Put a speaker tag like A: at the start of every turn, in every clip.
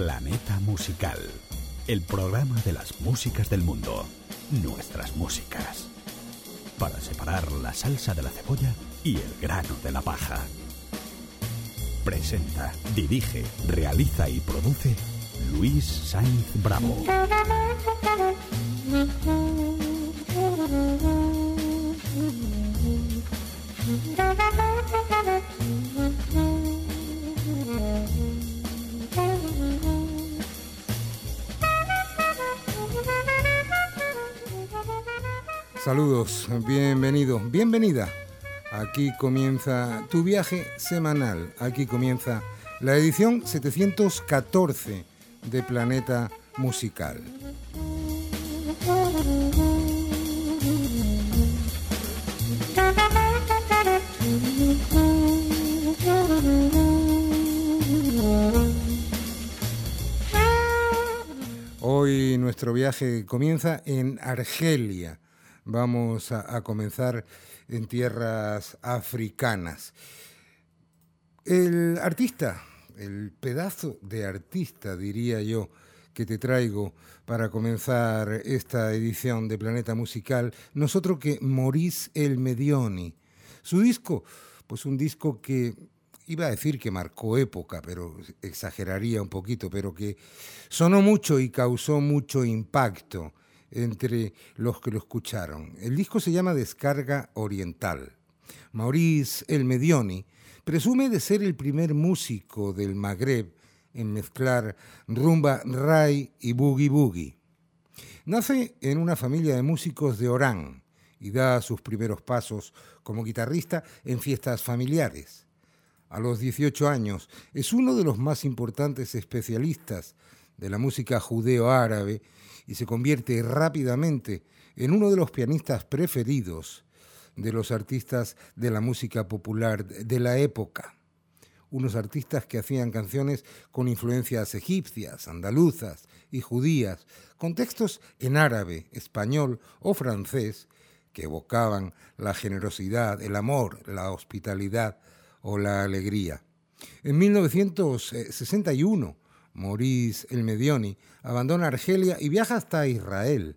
A: Planeta Musical, el programa de las músicas del mundo, nuestras músicas, para separar la salsa de la cebolla y el grano de la paja. Presenta, dirige, realiza y produce Luis Sainz Bravo.
B: Saludos, bienvenido, bienvenida. Aquí comienza tu viaje semanal. Aquí comienza la edición 714 de Planeta Musical. Hoy nuestro viaje comienza en Argelia. Vamos a, comenzar en tierras africanas. El artista, el pedazo de artista, diría yo, que te traigo para comenzar esta edición de Planeta Musical, nosotros que Maurice El Medioni. Su disco, pues un disco que iba a decir que marcó época, pero exageraría un poquito, pero que sonó mucho y causó mucho impacto entre los que lo escucharon. El disco se llama Descarga Oriental. Maurice El Medioni presume de ser el primer músico del Magreb en mezclar rumba, ray y boogie boogie. Nace en una familia de músicos de Orán y da sus primeros pasos como guitarrista en fiestas familiares. A los 18 años es uno de los más importantes especialistas de la música judeo-árabe y se convierte rápidamente en uno de los pianistas preferidos de los artistas de la música popular de la época. Unos artistas que hacían canciones con influencias egipcias, andaluzas y judías, con textos en árabe, español o francés que evocaban la generosidad, el amor, la hospitalidad o la alegría. En 1961, Maurice El Medioni abandona Argelia y viaja hasta Israel.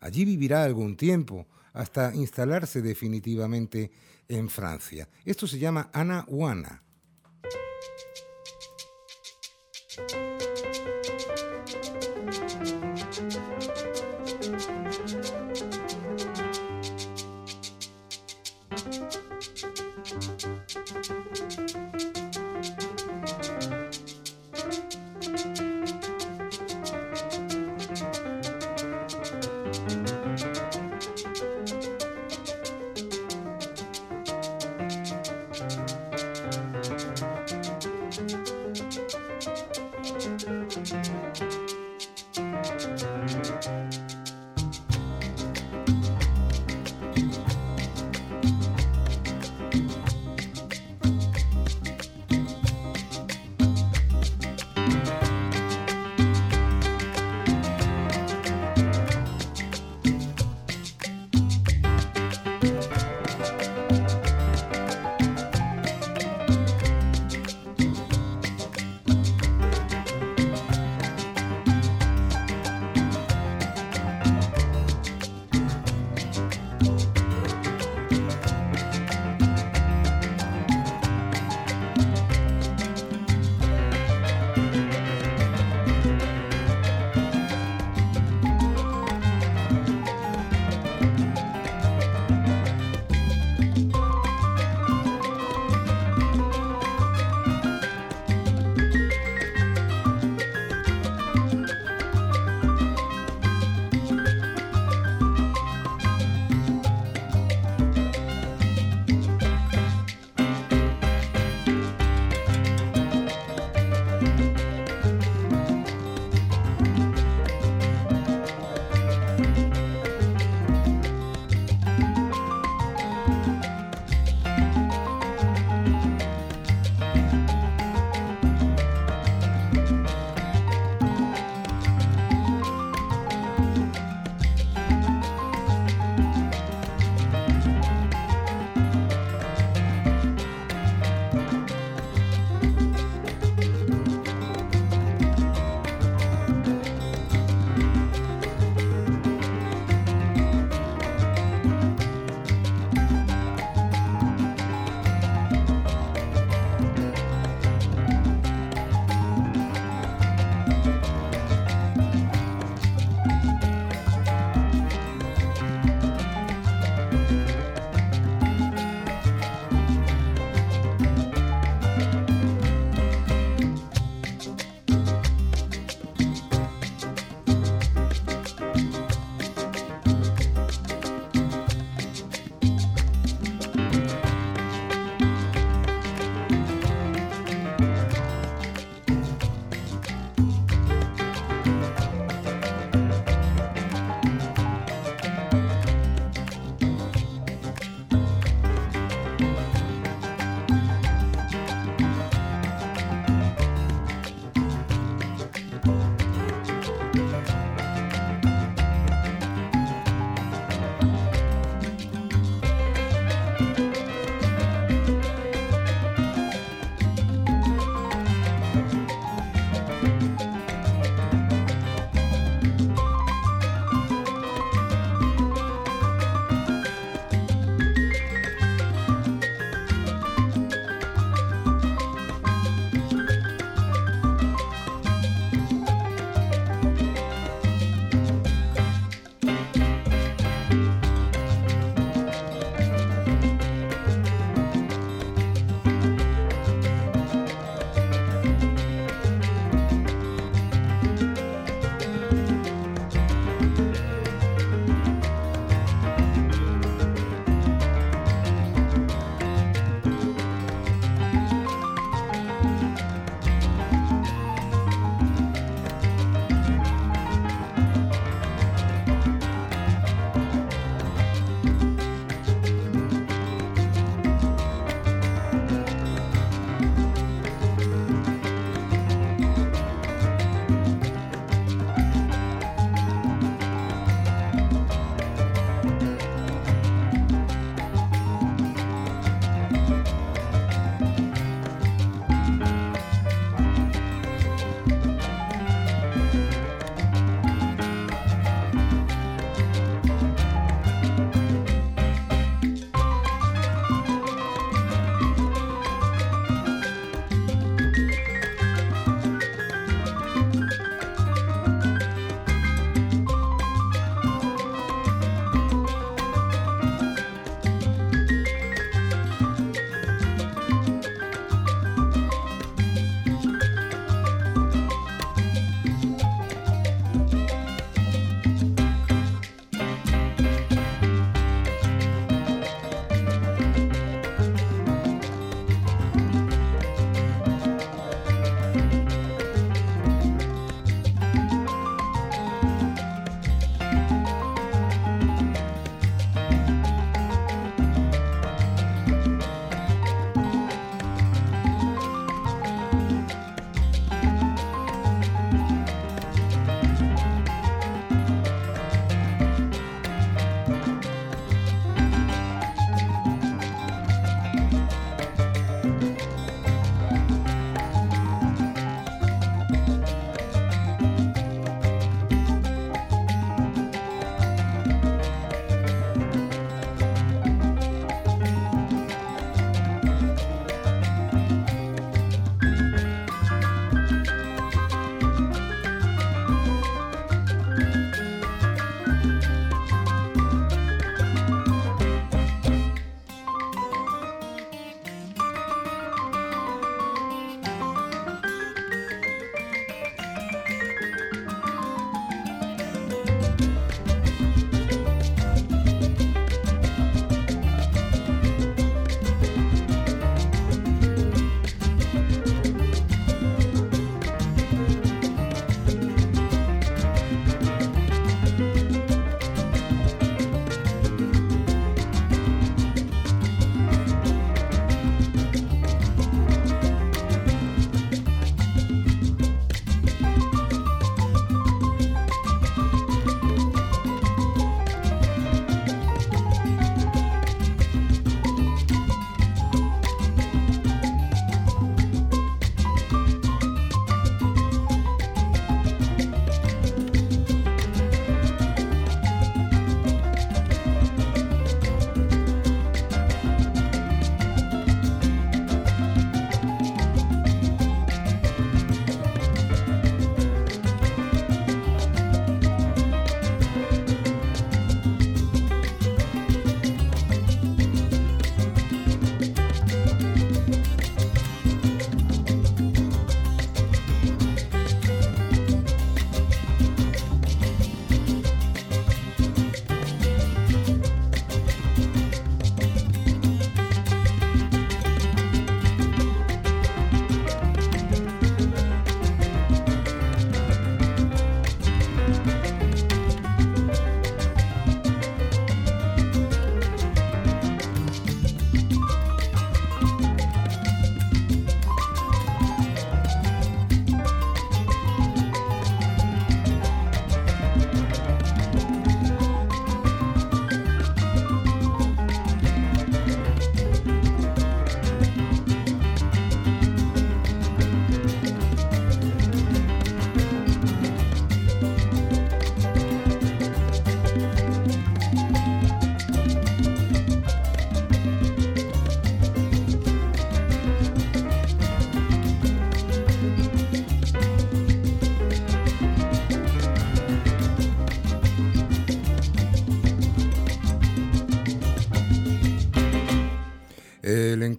B: Allí vivirá algún tiempo hasta instalarse definitivamente en Francia. Esto se llama Ana Wana.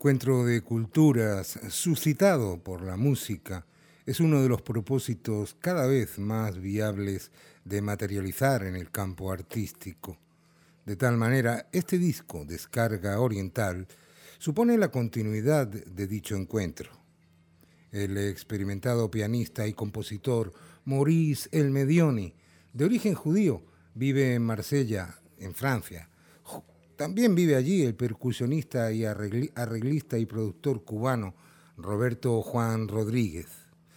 B: Encuentro de culturas suscitado por la música es uno de los propósitos cada vez más viables de materializar en el campo artístico. De tal manera, este disco, Descarga Oriental, supone la continuidad de dicho encuentro. El experimentado pianista y compositor Maurice El Medioni, de origen judío, vive en Marsella, en Francia. También vive allí el percusionista y arreglista y productor cubano Roberto Juan Rodríguez.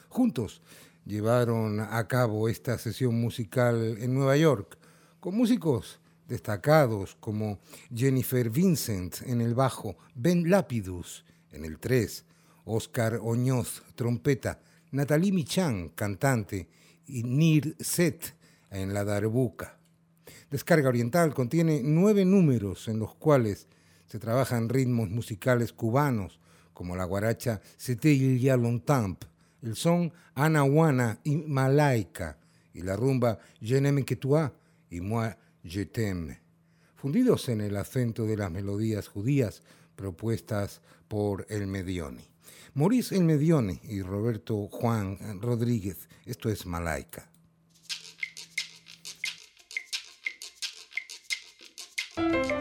B: Juntos llevaron a cabo esta sesión musical en Nueva York con músicos destacados como Jennifer Vincent en el bajo, Ben Lapidus en el 3, Oscar Oñoz, trompeta, Natalie Michan, cantante, y Nir Set en la darbuca. Descarga Oriental contiene nueve números en los cuales se trabajan ritmos musicales cubanos como la guaracha C'était il y a el son Anahuana y Malaika y la rumba Je n'aime que toi y moi je t'aime, fundidos en el acento de las melodías judías propuestas por el Medioni. Maurice el Medioni y Roberto Juan Rodríguez, esto es Malaika. Thank you.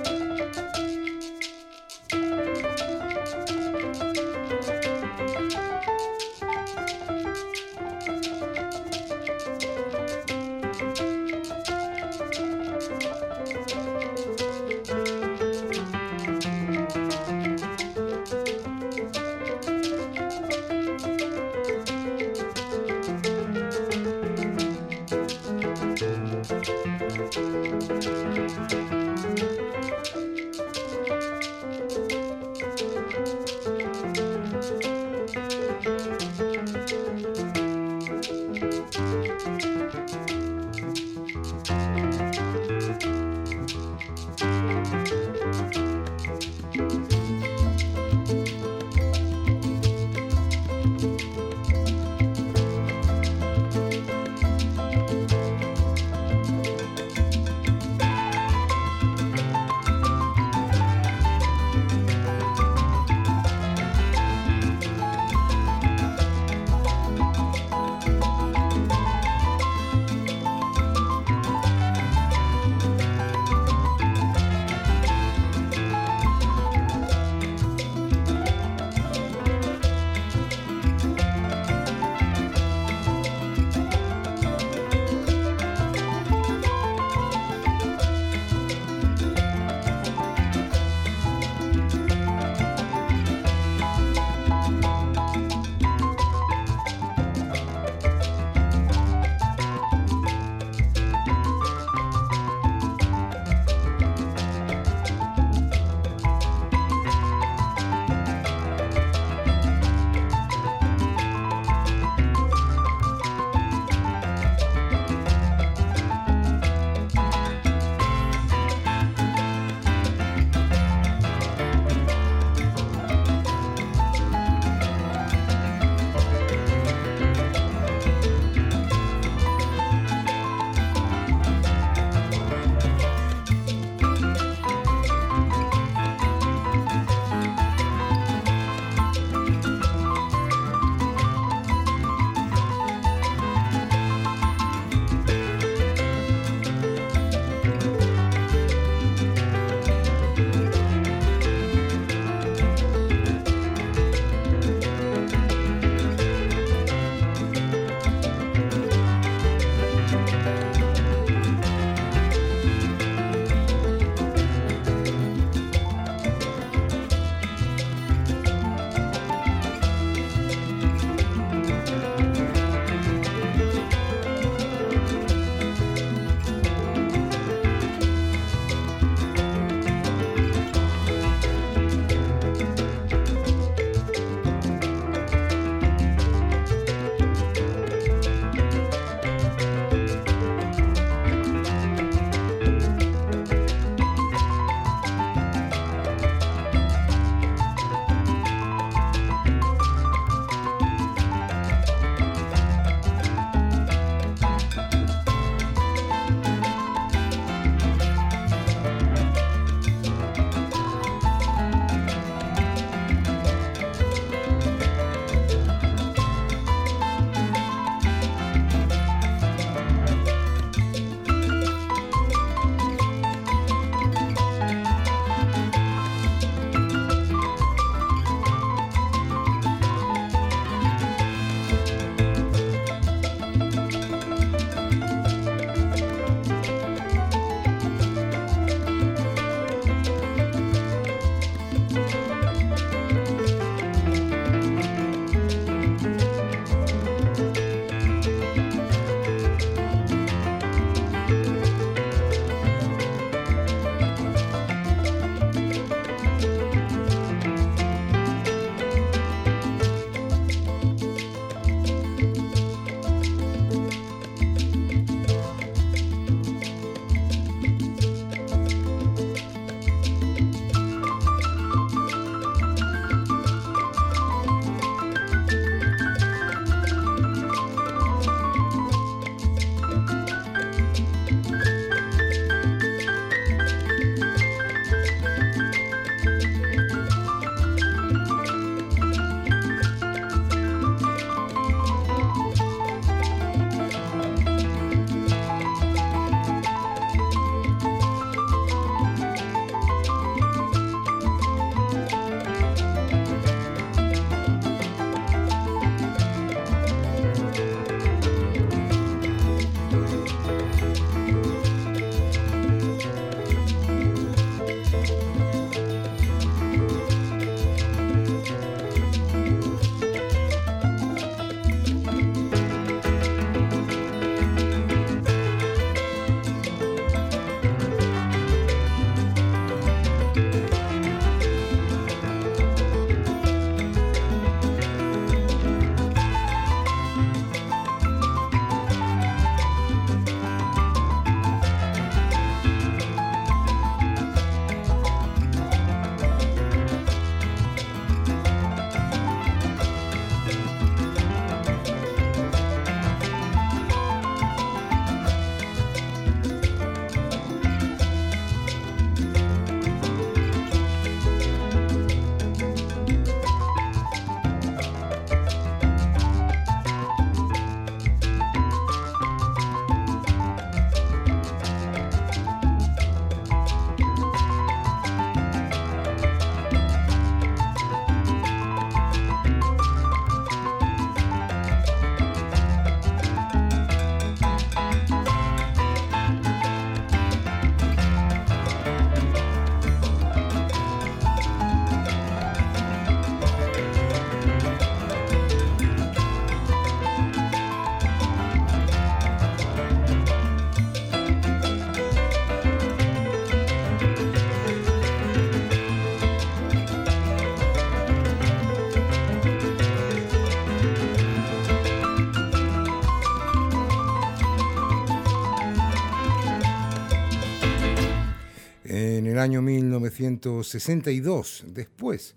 B: Año 1962, después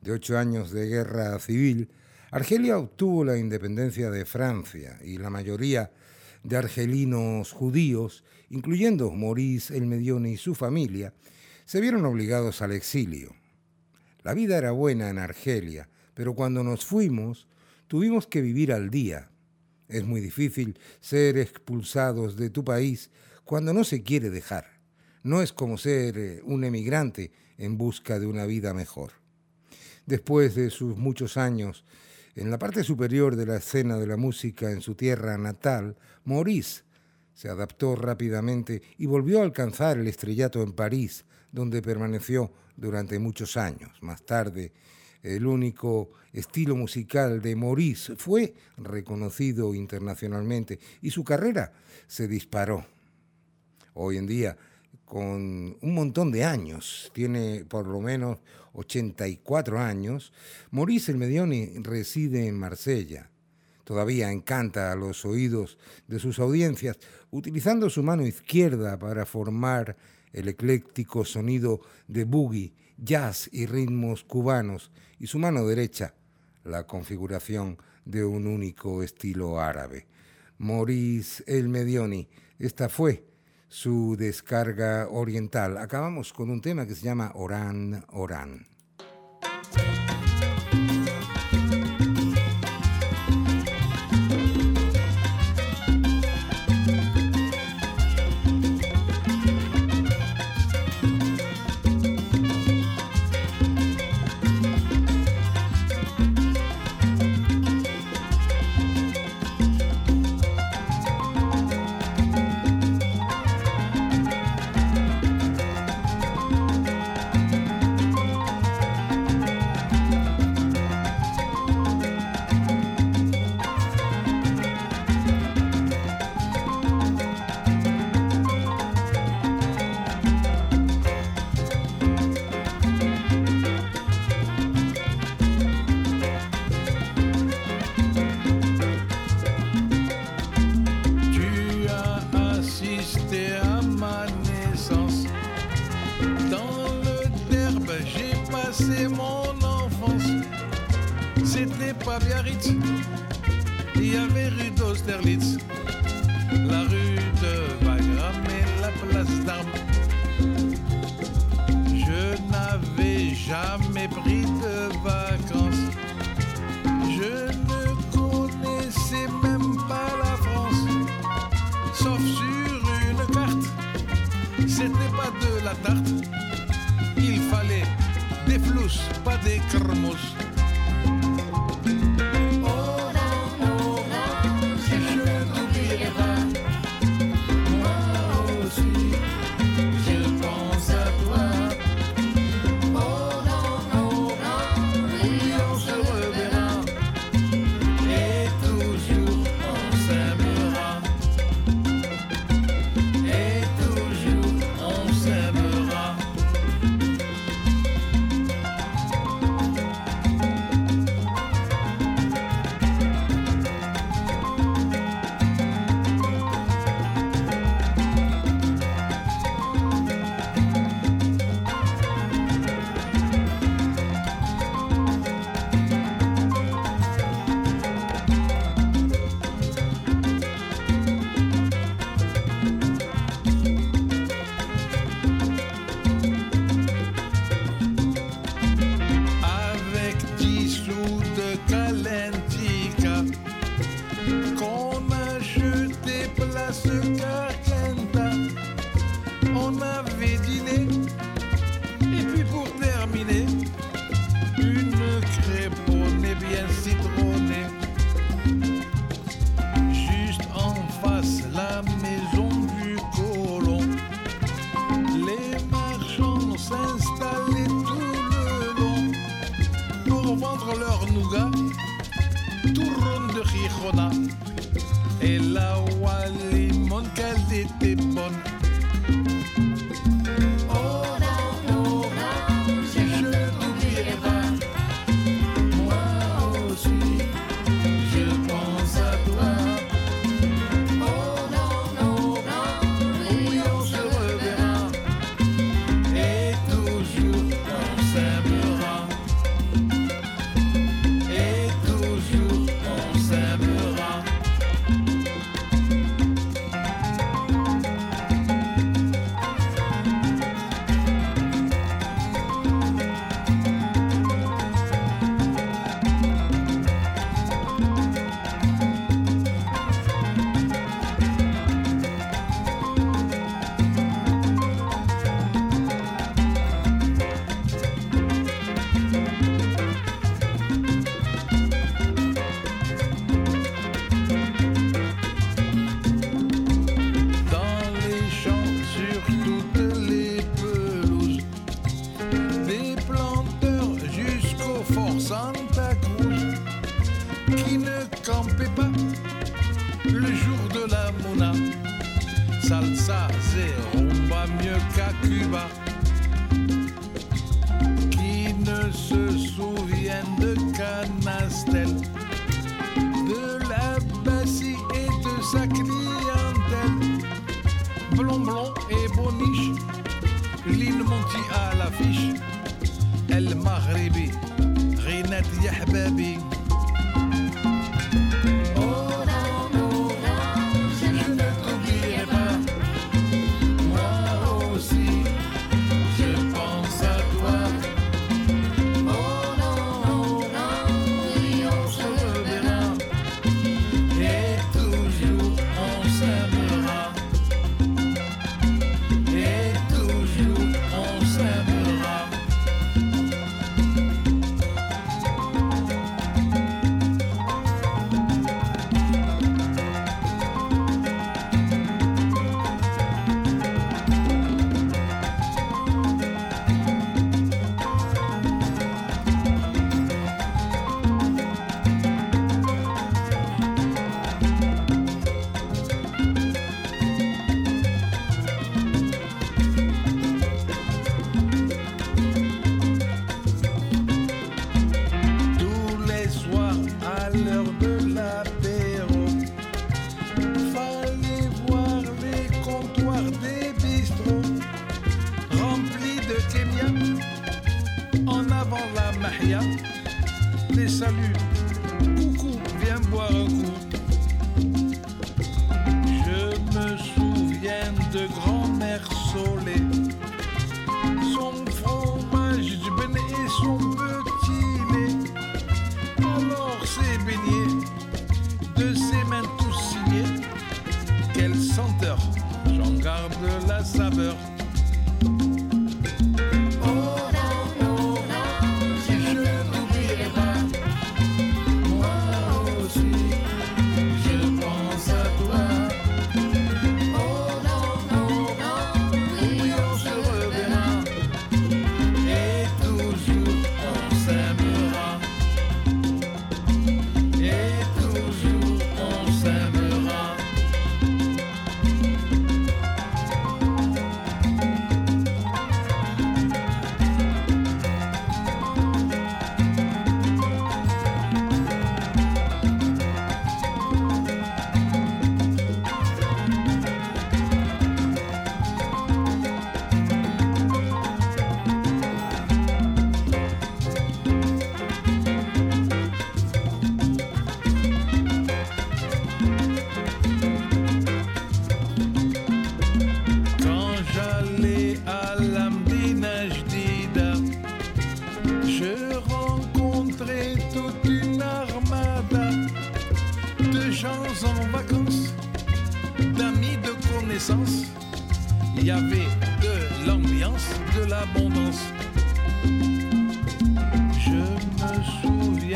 B: de ocho años de guerra civil, Argelia obtuvo la independencia de Francia y la mayoría de argelinos judíos, incluyendo Maurice El Medione y su familia, se vieron obligados al exilio. La vida era buena en Argelia, pero cuando nos fuimos tuvimos que vivir al día. Es muy difícil ser expulsados de tu país cuando no se quiere dejar. No es como ser eh, un emigrante en busca de una vida mejor. Después de sus muchos años en la parte superior de la escena de la música en su tierra natal, Maurice se adaptó rápidamente y volvió a alcanzar el estrellato en París, donde permaneció durante muchos años. Más tarde, el único estilo musical de Maurice fue reconocido internacionalmente y su carrera se disparó. Hoy en día, con un montón de años, tiene por lo menos 84 años, Maurice el Medioni reside en Marsella. Todavía encanta a los oídos de sus audiencias, utilizando su mano izquierda para formar el ecléctico sonido de boogie, jazz y ritmos cubanos, y su mano derecha la configuración de un único estilo árabe. Maurice El Medioni, esta fue su descarga oriental. Acabamos con un tema que se llama Orán, Orán.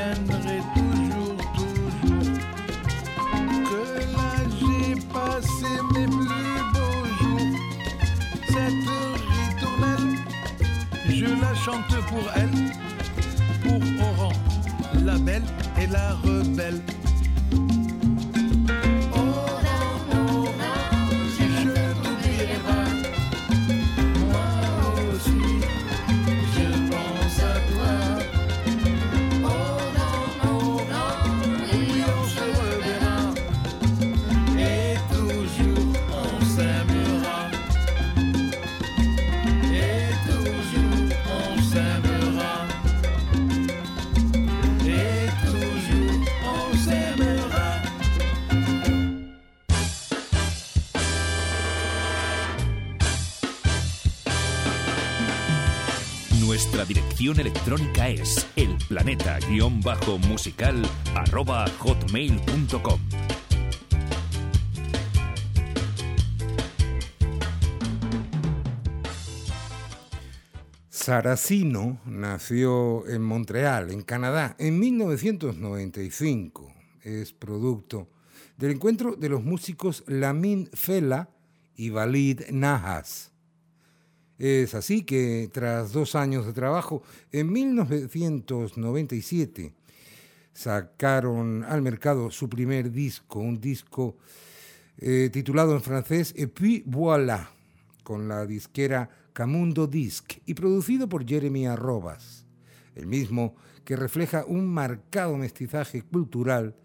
C: retiendrai toujours, toujours que là j'ai passé mes plus beaux jours. Cette ritournelle, je la chante pour elle, pour Oran, la belle et la rebelle.
A: Electrónica es elplaneta-musical hotmail.com.
B: Saracino nació en Montreal, en Canadá, en 1995. Es producto del encuentro de los músicos Lamin Fela y Valid Nahas. Es así que tras dos años de trabajo, en 1997 sacaron al mercado su primer disco, un disco eh, titulado en francés Et puis voilà, con la disquera Camundo Disc y producido por Jeremy Arrobas, el mismo que refleja un marcado mestizaje cultural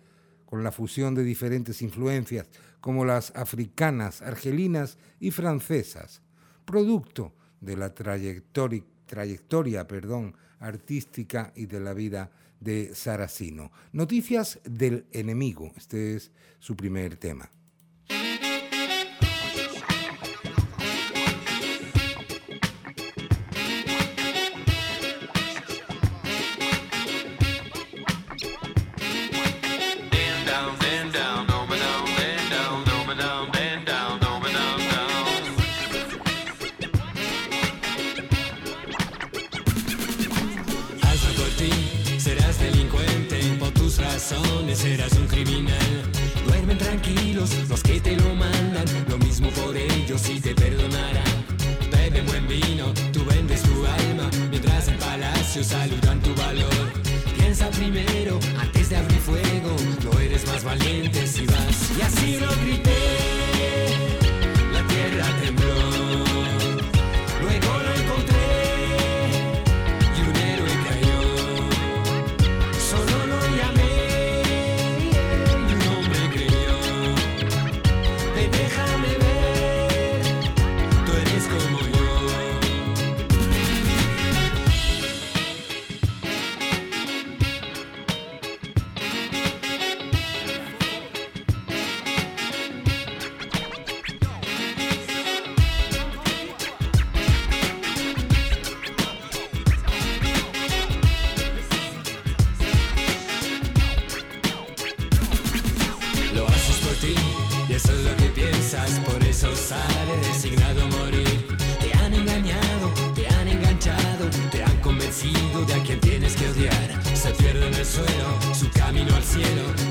B: con la fusión de diferentes influencias como las africanas, argelinas y francesas, producto de la trayectoria, trayectoria perdón, artística y de la vida de Saracino. Noticias del enemigo, este es su primer tema.
D: cielo.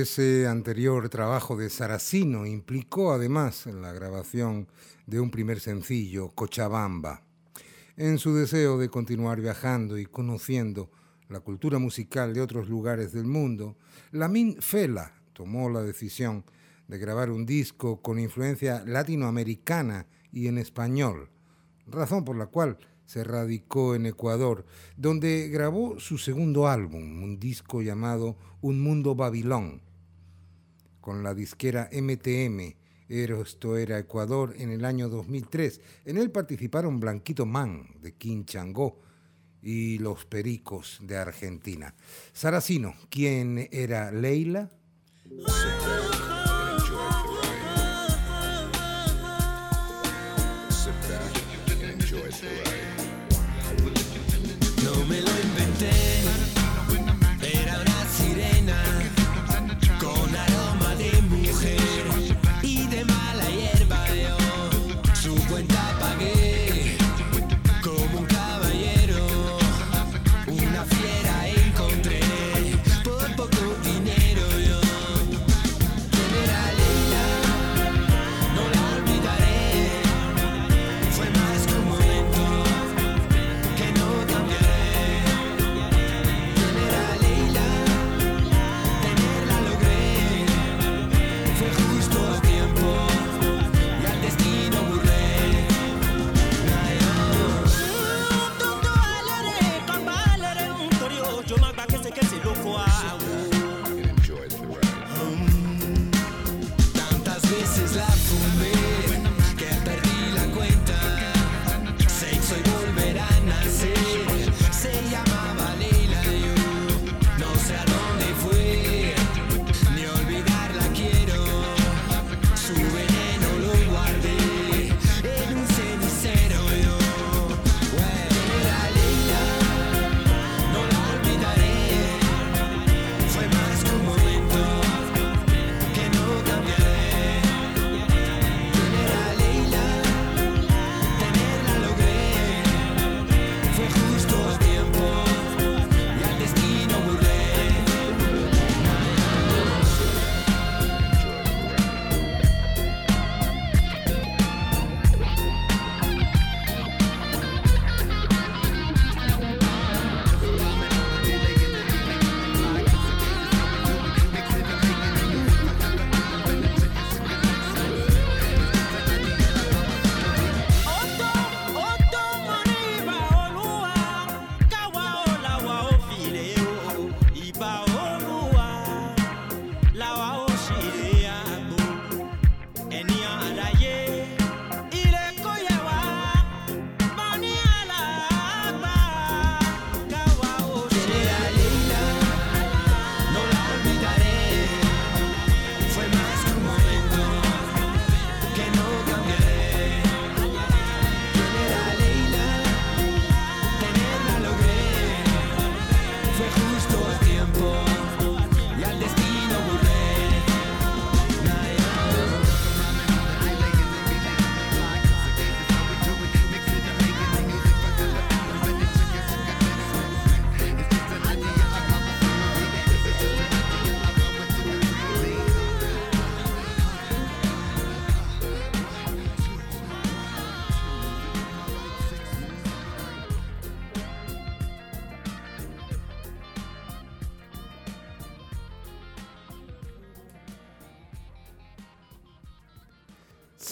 B: Ese anterior trabajo de Saracino implicó además la grabación de un primer sencillo, Cochabamba. En su deseo de continuar viajando y conociendo la cultura musical de otros lugares del mundo, Lamin Fela
D: tomó la decisión de grabar un disco con influencia latinoamericana y en español, razón por la cual se radicó en Ecuador, donde grabó su segundo álbum, un disco llamado Un Mundo Babilón, con la disquera MTM. Esto era Ecuador en el año 2003. En él participaron Blanquito Man de Quinchangó y Los Pericos de Argentina. Saracino, ¿quién era Leila?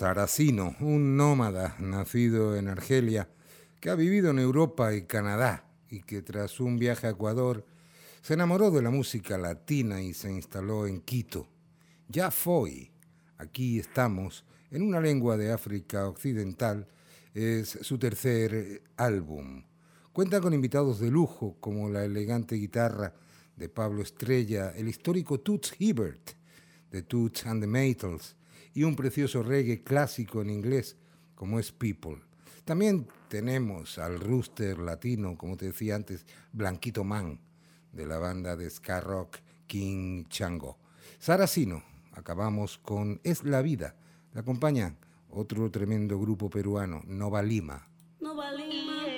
D: Saracino, un nómada nacido en Argelia, que ha vivido en Europa y Canadá y que tras un viaje a Ecuador se enamoró de la música latina y se instaló en Quito. Ya fue. Aquí estamos, en una lengua de África Occidental, es su tercer álbum. Cuenta con invitados de lujo como la elegante guitarra de Pablo Estrella, el histórico Toots Hibbert de Toots and the Maytals, y un precioso reggae clásico en inglés como es People. También tenemos al rooster latino, como te decía antes, Blanquito Man, de la banda de ska rock King Chango. Saracino, acabamos con Es la Vida. La acompaña otro tremendo grupo peruano, Nova Lima. Nova Lima.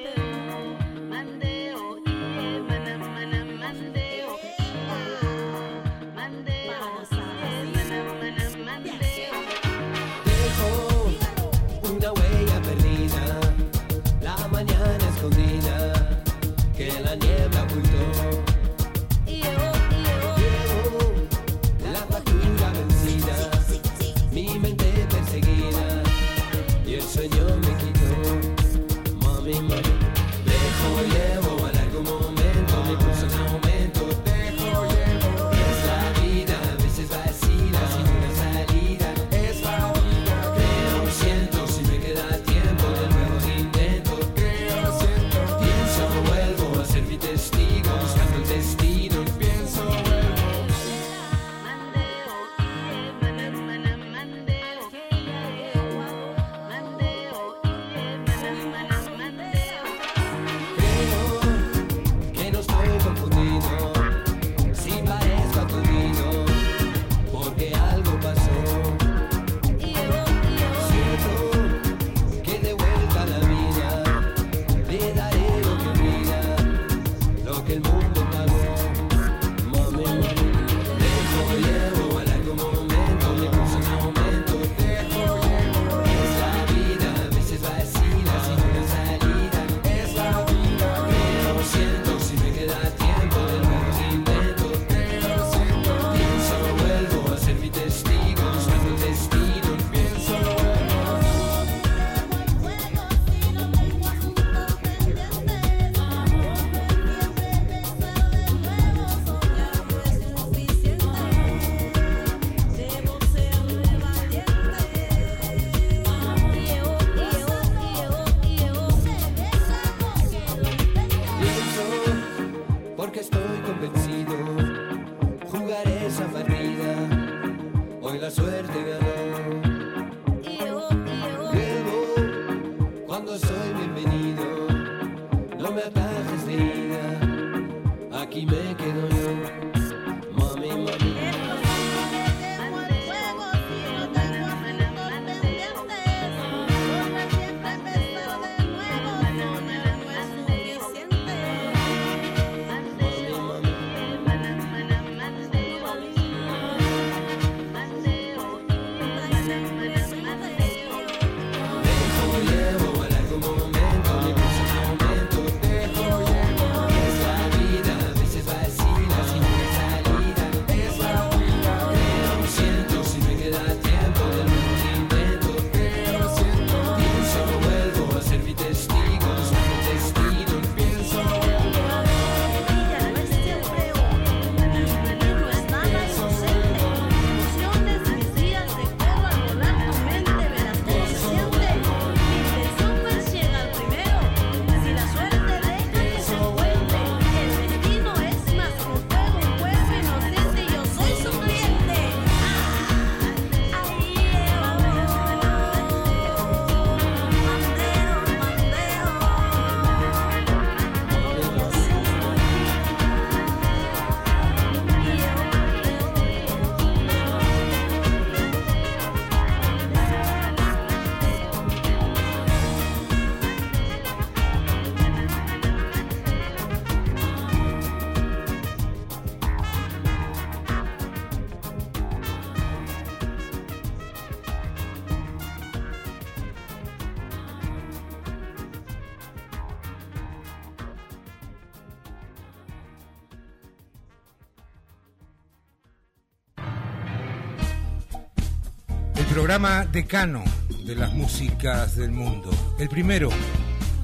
B: Programa decano de las músicas del mundo. El primero,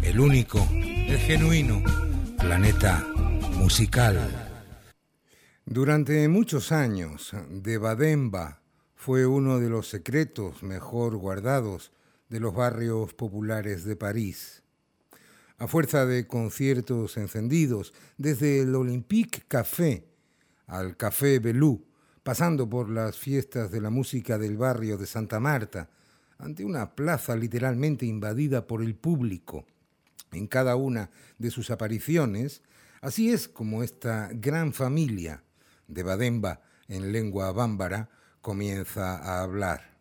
B: el único, el genuino, planeta musical. Durante muchos años, Devademba fue uno de los secretos mejor guardados de los barrios populares de París. A fuerza de conciertos encendidos, desde el Olympique Café al Café Belú, pasando por las fiestas de la música del barrio de Santa Marta, ante una plaza literalmente invadida por el público. En cada una de sus apariciones, así es como esta gran familia de Bademba en lengua bámbara comienza a hablar.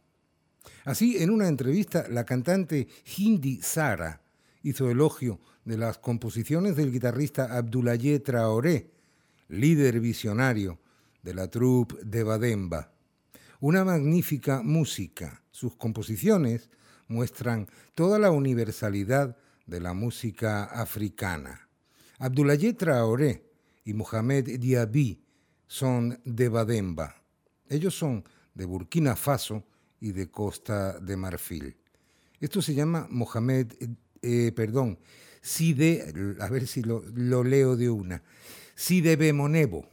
B: Así, en una entrevista, la cantante Hindi Sara hizo elogio de las composiciones del guitarrista Abdoulaye Traoré, líder visionario de la troupe de Bademba. Una magnífica música. Sus composiciones muestran toda la universalidad de la música africana. Abdoulaye Traoré y Mohamed Diaby son de Bademba. Ellos son de Burkina Faso y de Costa de Marfil. Esto se llama Mohamed, eh, perdón, Side, a ver si lo, lo leo de una, Side Bemonebo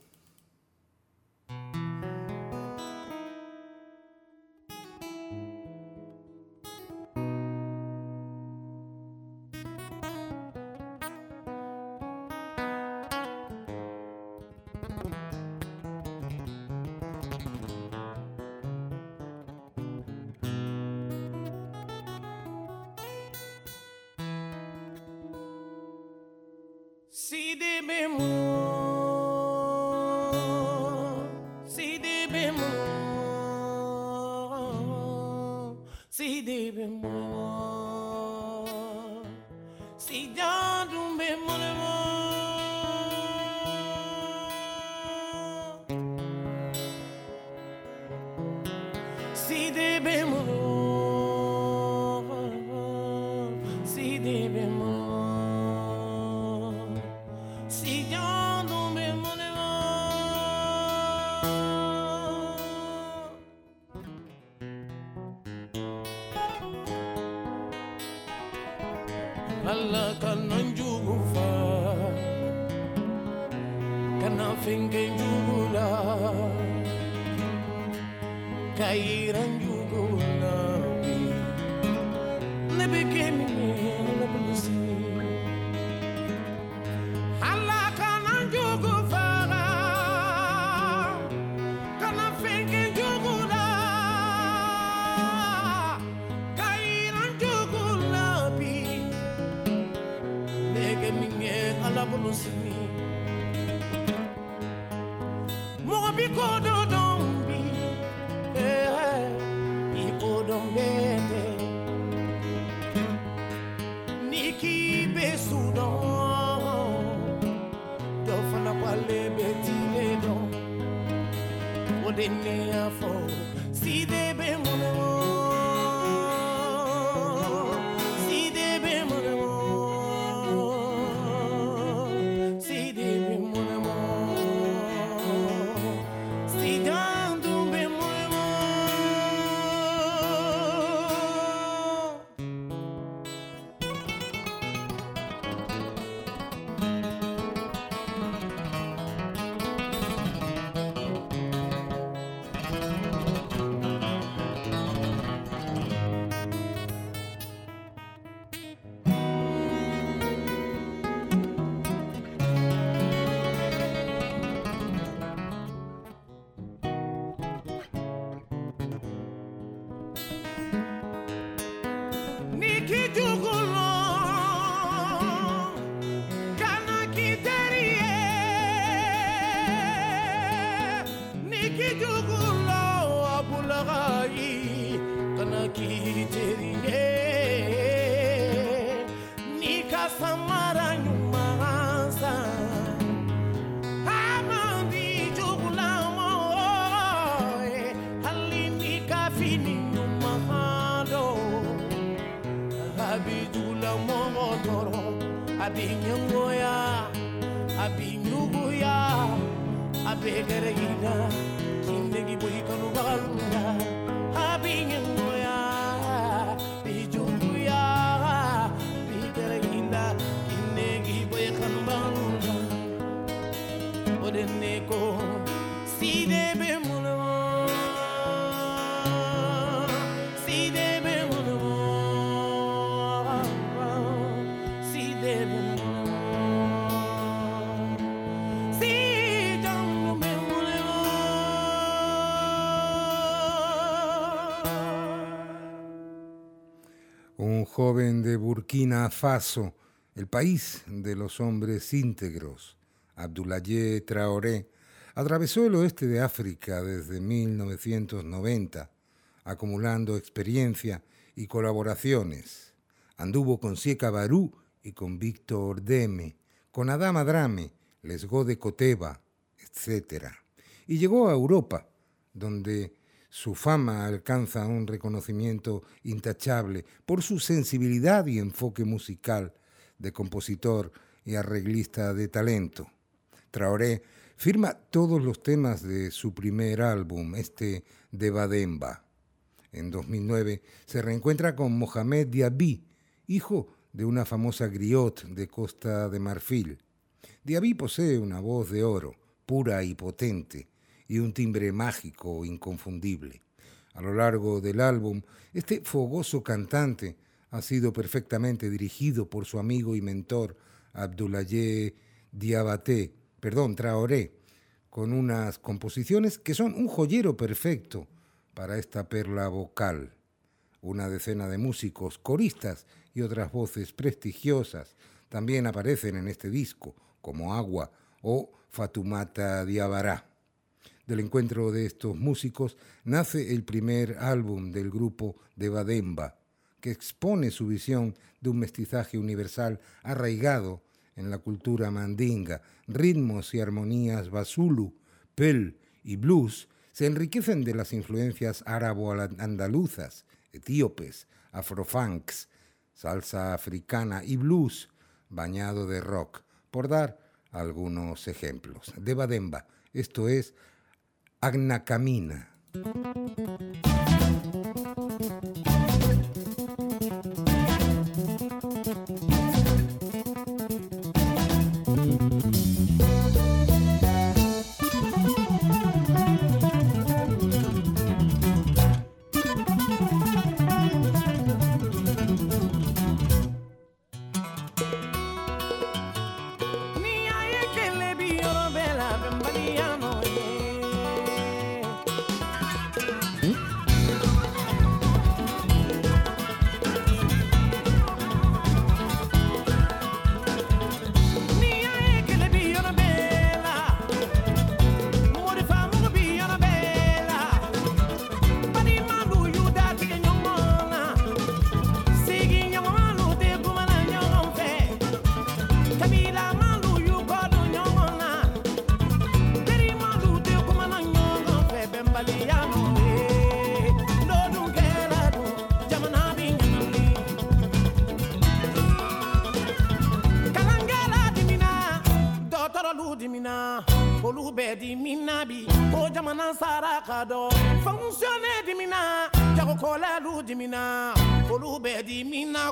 E: équipe soudan Dof n'a pas les
B: bêtis les dents On est né à fond Si des bémons Burkina Faso, el país de los hombres íntegros, Abdoulaye Traoré, atravesó el oeste de África desde 1990, acumulando experiencia y colaboraciones. Anduvo con Sieka Barú y con Víctor Deme, con Adama Drame, Lesgo de Coteba, etc. Y llegó a Europa, donde su fama alcanza un reconocimiento intachable por su sensibilidad y enfoque musical de compositor y arreglista de talento. Traoré firma todos los temas de su primer álbum, este de Bademba. En 2009 se reencuentra con Mohamed Diaby, hijo de una famosa griot de Costa de Marfil. Diaby posee una voz de oro, pura y potente, y un timbre mágico inconfundible. A lo largo del álbum, este fogoso cantante ha sido perfectamente dirigido por su amigo y mentor Abdoulaye Diabaté, perdón, Traoré, con unas composiciones que son un joyero perfecto para esta perla vocal. Una decena de músicos, coristas y otras voces prestigiosas también aparecen en este disco, como Agua o Fatumata Diabará. Del encuentro de estos músicos nace el primer álbum del grupo de Bademba, que expone su visión de un mestizaje universal arraigado en la cultura mandinga. Ritmos y armonías basulu, pel y blues se enriquecen de las influencias árabo-andaluzas, etíopes, afrofunks, salsa africana y blues bañado de rock, por dar algunos ejemplos. De Bademba, esto es Agna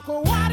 B: go wild.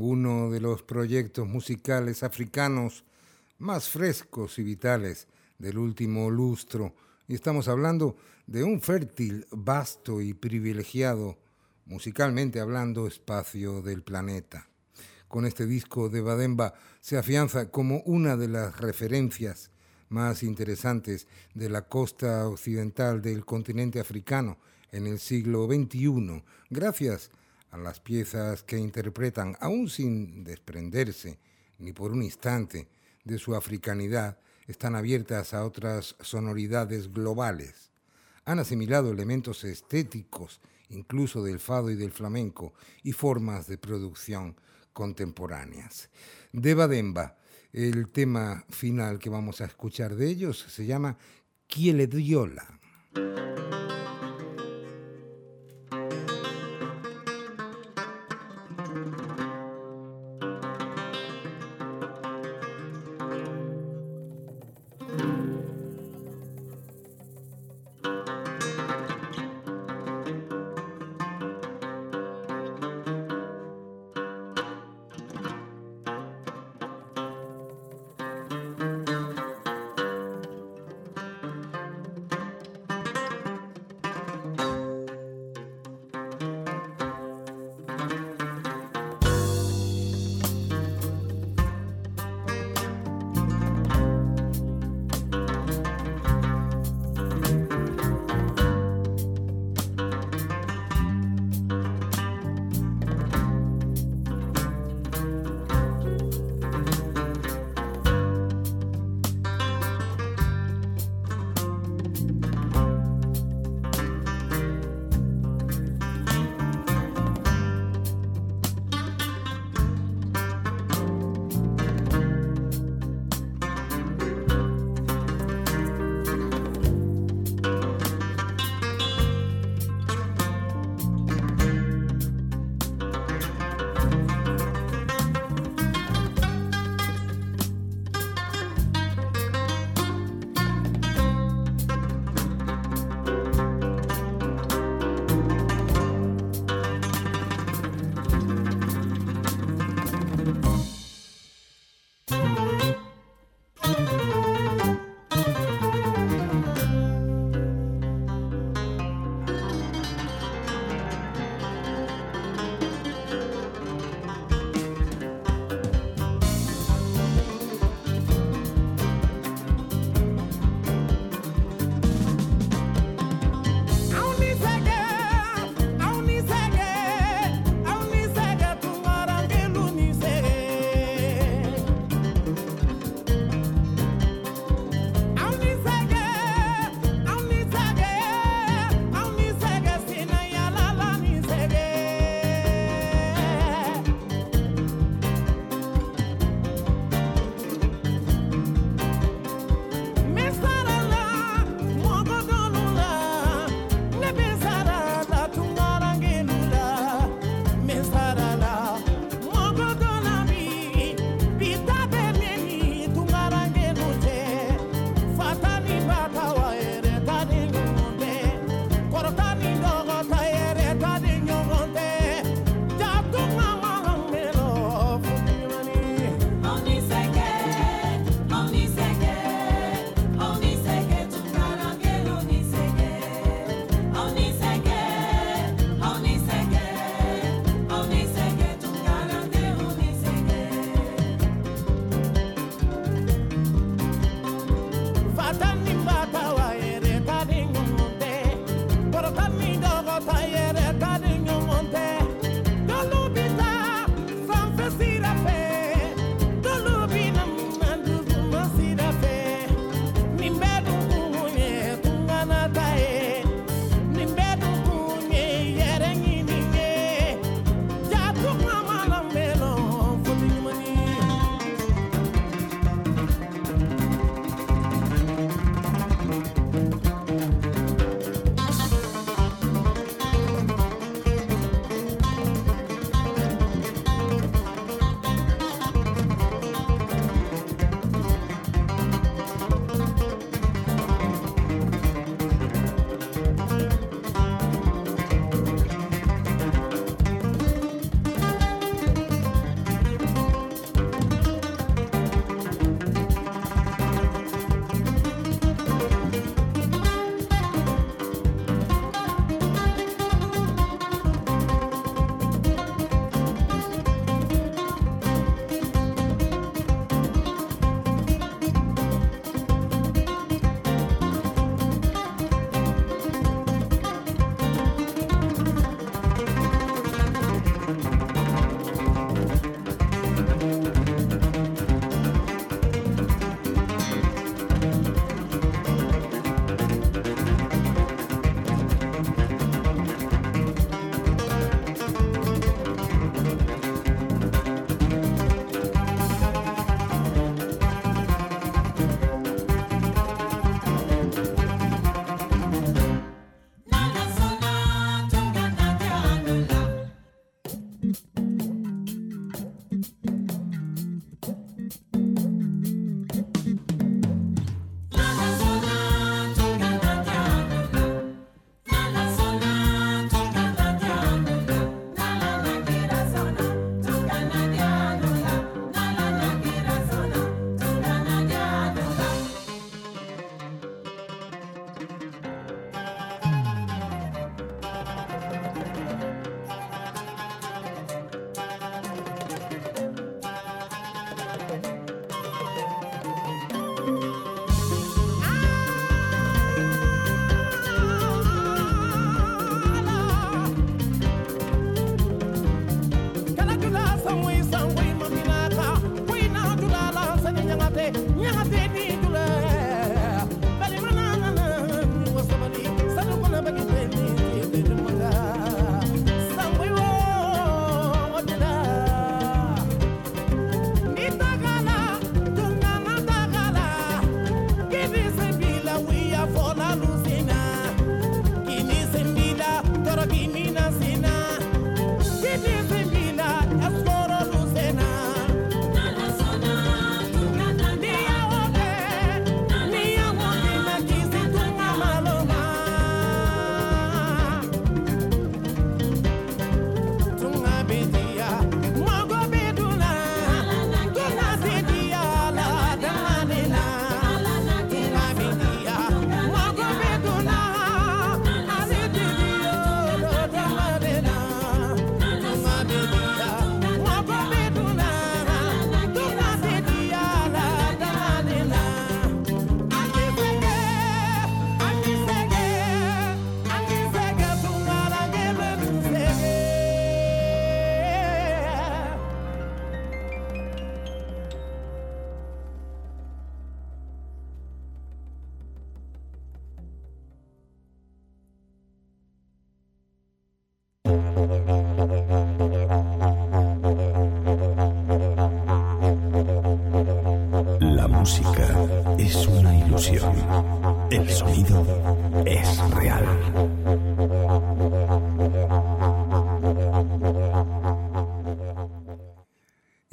B: Uno de los proyectos musicales africanos más frescos y vitales del último lustro. Y estamos hablando de un fértil, vasto y privilegiado, musicalmente hablando, espacio del planeta. Con este disco de Bademba se afianza como una de las referencias más interesantes de la costa occidental del continente africano en el siglo XXI, gracias a las piezas que interpretan, aún sin desprenderse ni por un instante de su africanidad, están abiertas a otras sonoridades globales. Han asimilado elementos estéticos, incluso del fado y del flamenco, y formas de producción contemporáneas. Deva Demba, el tema final que vamos a escuchar de ellos se llama Chiele Diola.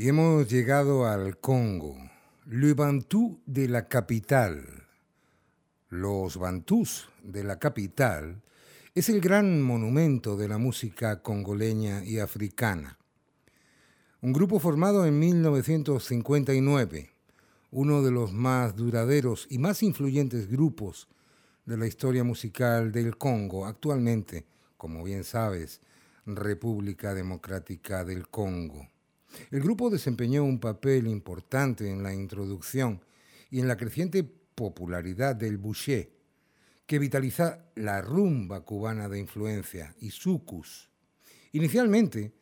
B: Hemos llegado al Congo, Le Bantú de la capital. Los Bantús de la capital es el gran monumento de la música congoleña y africana. Un grupo formado en 1959 uno de los más duraderos y más influyentes grupos de la historia musical del Congo, actualmente, como bien sabes, República Democrática del Congo. El grupo desempeñó un papel importante en la introducción y en la creciente popularidad del boucher, que vitaliza la rumba cubana de influencia y sucus. Inicialmente,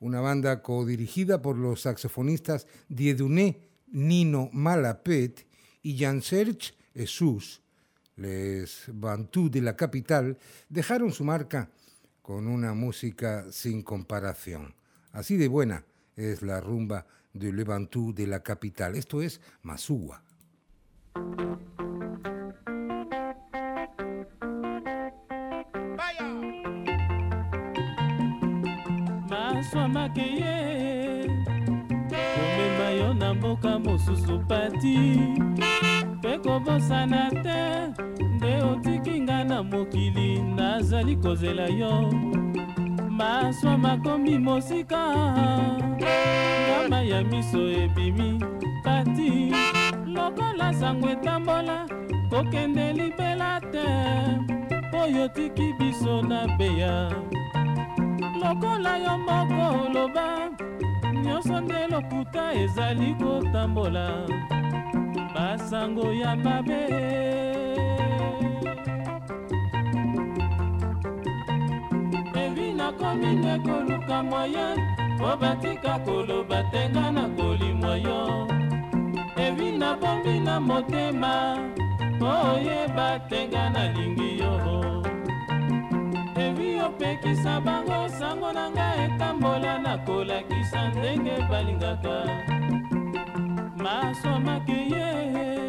B: una banda codirigida por los saxofonistas Dieudonné Nino Malapet y Jean-Serge Jesús, les Bantú de la capital, dejaron su marca con una música sin comparación. Así de buena es la rumba de Le Bantú de la capital. Esto es Masúa.
F: na mboka mosusu pati mpe kobosana te. Nde otiki nga na mokili nazali kozela yo maswa makomi mosika. Ngama ya miso ebimi pati lokola sango etambola kokende libela te. Oyo tiki biso na beya. Lokola yo moko oloba nyonso nde lokuta ezali kotambola. Basango ya mabe nakomi nde koluka moye mpo batika koloba tenga na kolimwa yo evi nabombi na motema mpo oyeba tenga nalingi yo. Opekisa bango sango na ngai etambola nakolakisa ndenge balingaka. Maso makeye nakanisi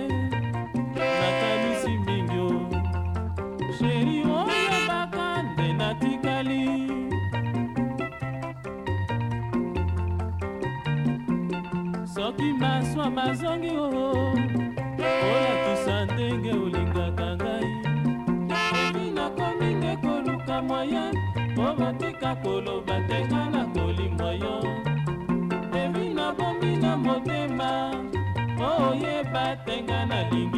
F: soki maswa mazongi oo olakisa ndenge olingaka ngai. Ebi nakomi nde koluka moye mpo batika koloba te nga nakolimwa yo. Ebi nabomi na motema. Mpo oyeba te nga nalingi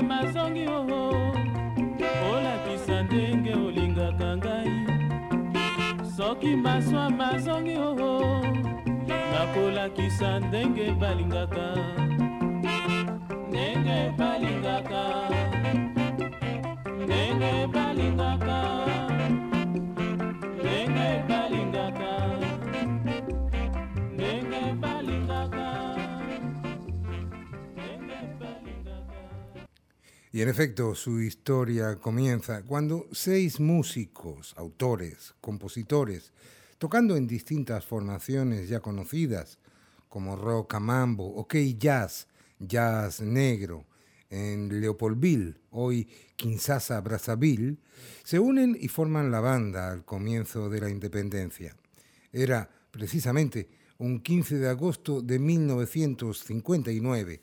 F: soki maswa mazongi oo olakisa ndenge olingaka ngai. Soki maswa mazongi oo nakolakisa ndenge balingaka
B: Y en efecto, su historia comienza cuando seis músicos, autores, compositores, tocando en distintas formaciones ya conocidas, como rock mambo, ok jazz, jazz negro, en Leopoldville, hoy Kinshasa, Brazzaville, se unen y forman la banda al comienzo de la independencia. Era precisamente un 15 de agosto de 1959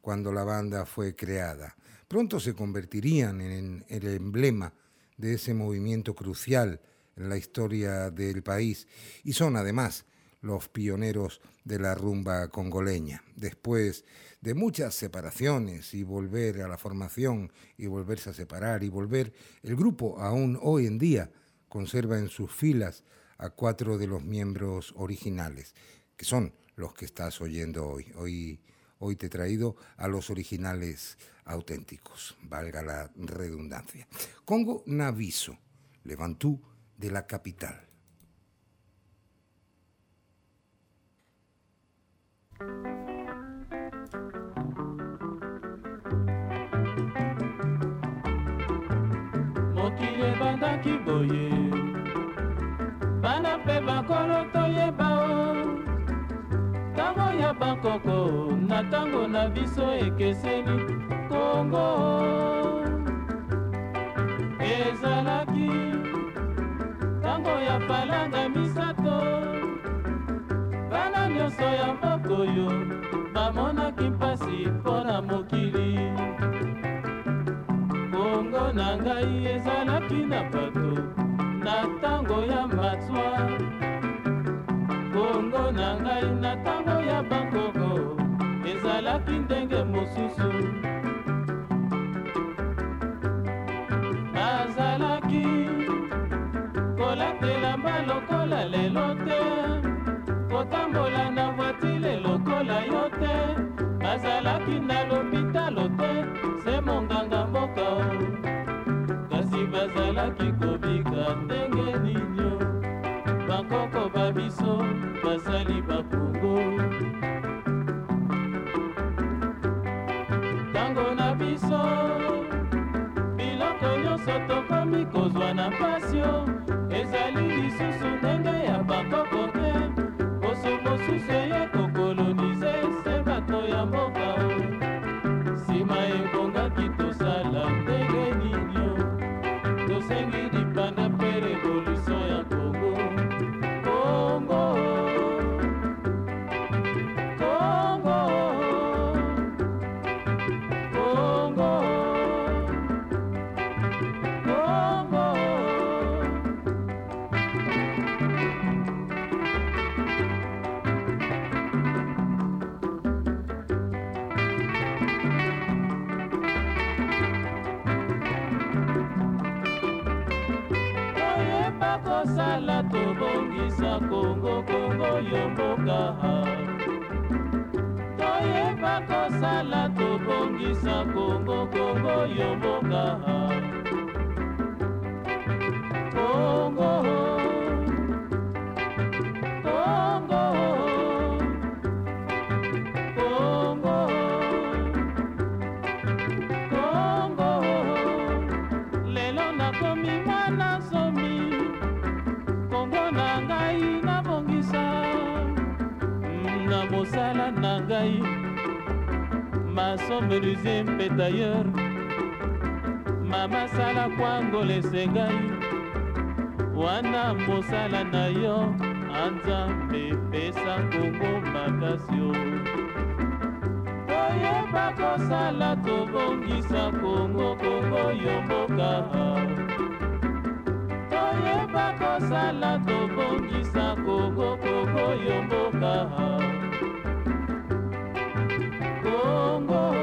B: cuando la banda fue creada. Pronto se convertirían en el emblema de ese movimiento crucial en la historia del país y son además los pioneros de la rumba congoleña. Después de muchas separaciones y volver a la formación y volverse a separar y volver, el grupo aún hoy en día conserva en sus filas a cuatro de los miembros originales, que son los que estás oyendo hoy. Hoy, hoy te he traído a los originales auténticos, valga la redundancia. Congo Naviso, le Bantu de la capital.
F: bana ya bankoko na ntango na biso ekeseni kongo ezalaki ntango ya falanga misato. Bana nyonso ya mboka oyo bamonaki mpasi mpo na mokili. Kongo na ngai ezalaki na bato na ntango ya matswa kongo na ngai na ntango ya bankoko ezalaki ndenge mosusu. Bazalaki kolatelamba lokola lelo te kotambola na voitile lokola yo te. Bazalaki na lopitalo te se monganga mboka kasi bazalaki kobika ndenge na pasio ezali lisusu kongo kongo yo mboka. Toyeba kosala tobongisa kongo kongo yo mboka ngai. Maso menuisier mpe tailleur mama sala kwangolese ngai. Wana mosala na yo anzambe pesa kongo makasi o toyeba kosala tobongisa kongo kongo yo mboka. Toyeba kosala tobongisa kongo kongo yo mboka kongo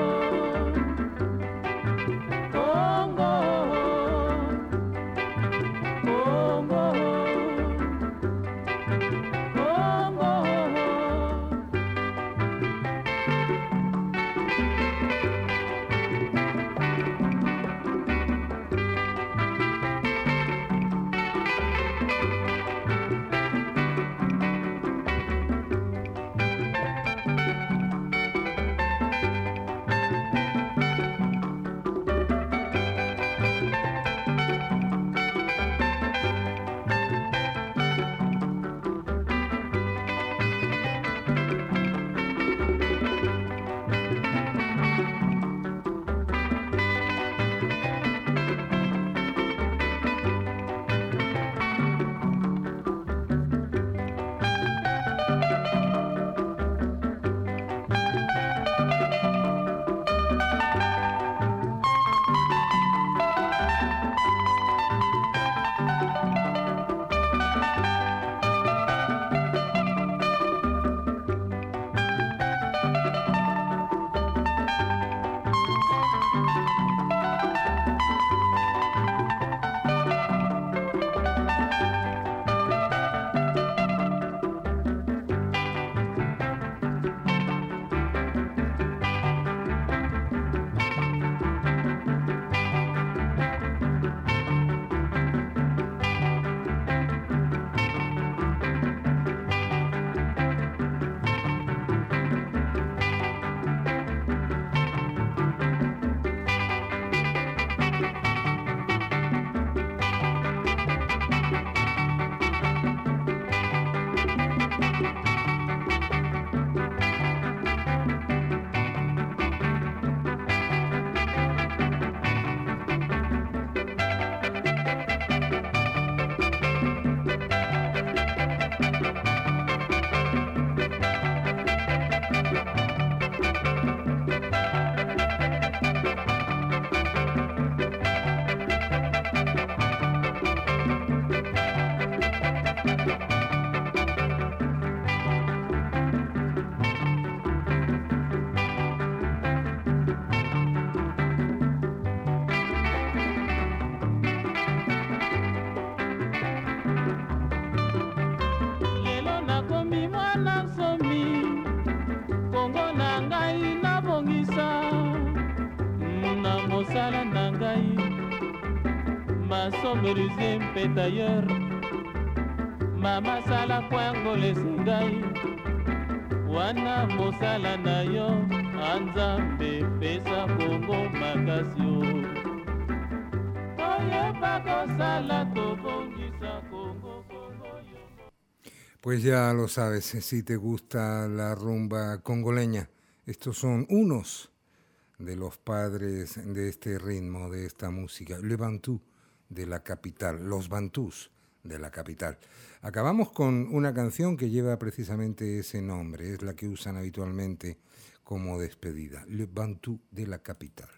F: masomerise mpe tailleur mama sala kwangolesi ngai wana mosala na yo anzambe pesa kongo makasi o toyeba kosala tobongisa kongo yo.
G: Pues ya lo sabes, si te gusta la rumba congoleña, estos son unos de los padres de este ritmo, de esta música, Le Bantu de la capital, los Bantús de la capital. Acabamos con una canción que lleva precisamente ese nombre, es la que usan habitualmente como despedida, Le Bantu de la capital.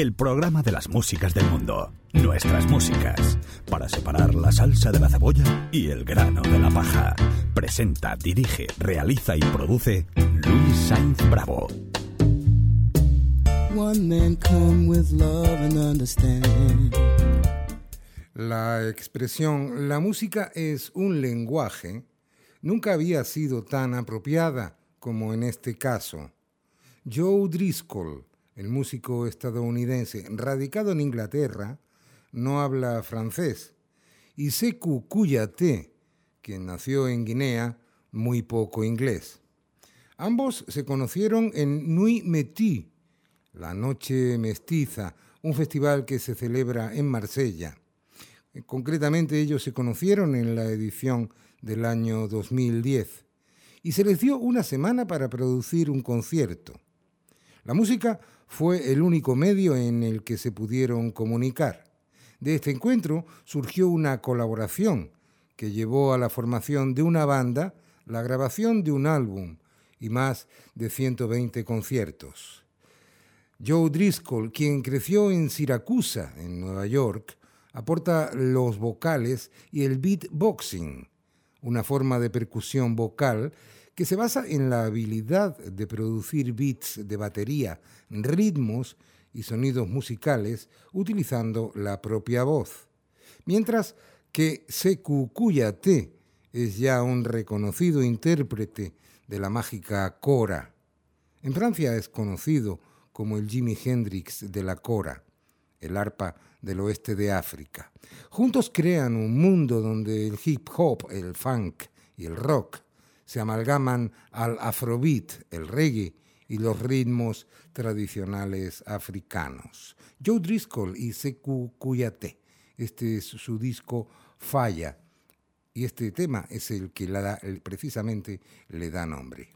A: El programa de las músicas del mundo. Nuestras músicas, para separar la salsa de la cebolla y el grano de la paja. Presenta, dirige, realiza y produce Luis Sainz Bravo.
H: One man come with love and understand.
G: La expresión la música es un lenguaje nunca había sido tan apropiada como en este caso. Joe Driscoll, el músico estadounidense radicado en Inglaterra,
B: no habla francés, y Sekou Kouyaté, quien nació en Guinea, muy poco inglés. Ambos se conocieron en Nuit Métis, la Noche Mestiza, un festival que se celebra en Marsella. Concretamente ellos se conocieron en la edición del año 2010 y se les dio una semana para producir un concierto. La música fue el único medio en el que se pudieron comunicar. De este encuentro surgió una colaboración que llevó a la formación de una banda, la grabación de un álbum y más de 120 conciertos. Joe Driscoll, quien creció en Siracusa, en Nueva York, aporta los vocales y el beatboxing, una forma de percusión vocal que se basa en la habilidad de producir beats de batería, ritmos y sonidos musicales utilizando la propia voz. Mientras que Kouyaté es ya un reconocido intérprete de la mágica cora. En Francia es conocido como el Jimi Hendrix de la cora, el arpa del oeste de África. Juntos crean un mundo donde el hip hop, el funk y el rock se amalgaman al afrobeat, el reggae y los ritmos tradicionales africanos. Joe Driscoll y Sekou Kouyaté. Este es su disco Falla y este tema es el que da, precisamente le da nombre.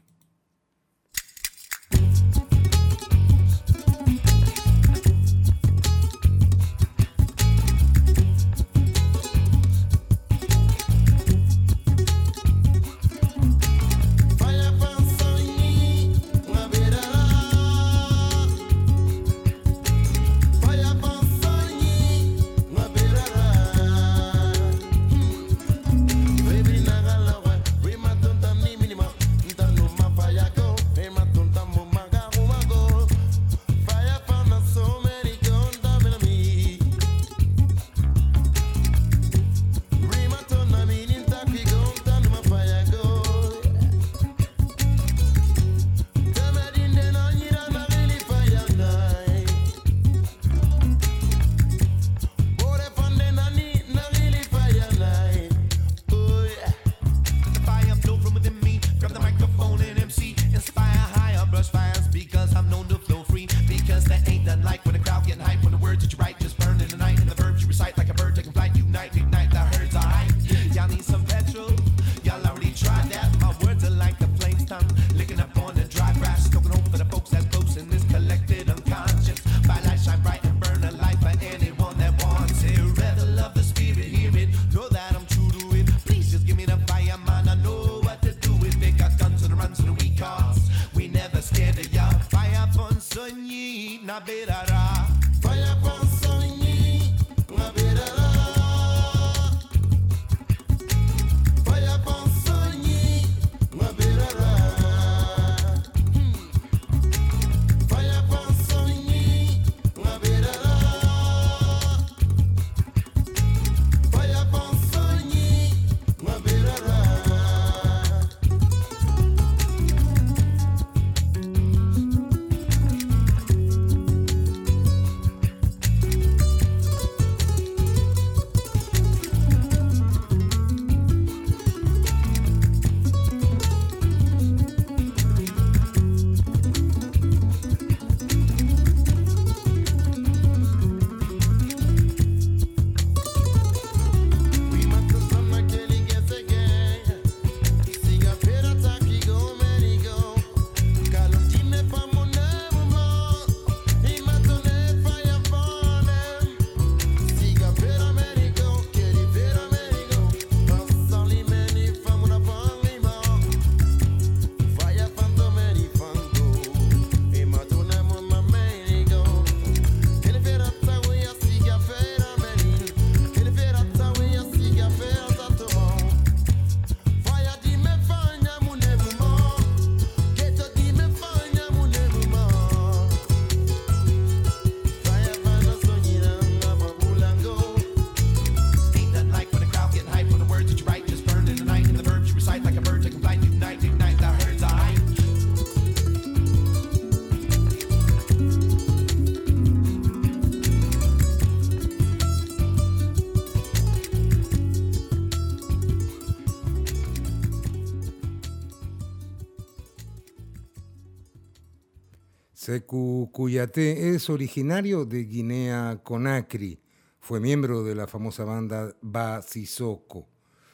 B: Sekou Kouyaté es originario de Guinea Conakry. Fue miembro de la famosa banda Basisoko.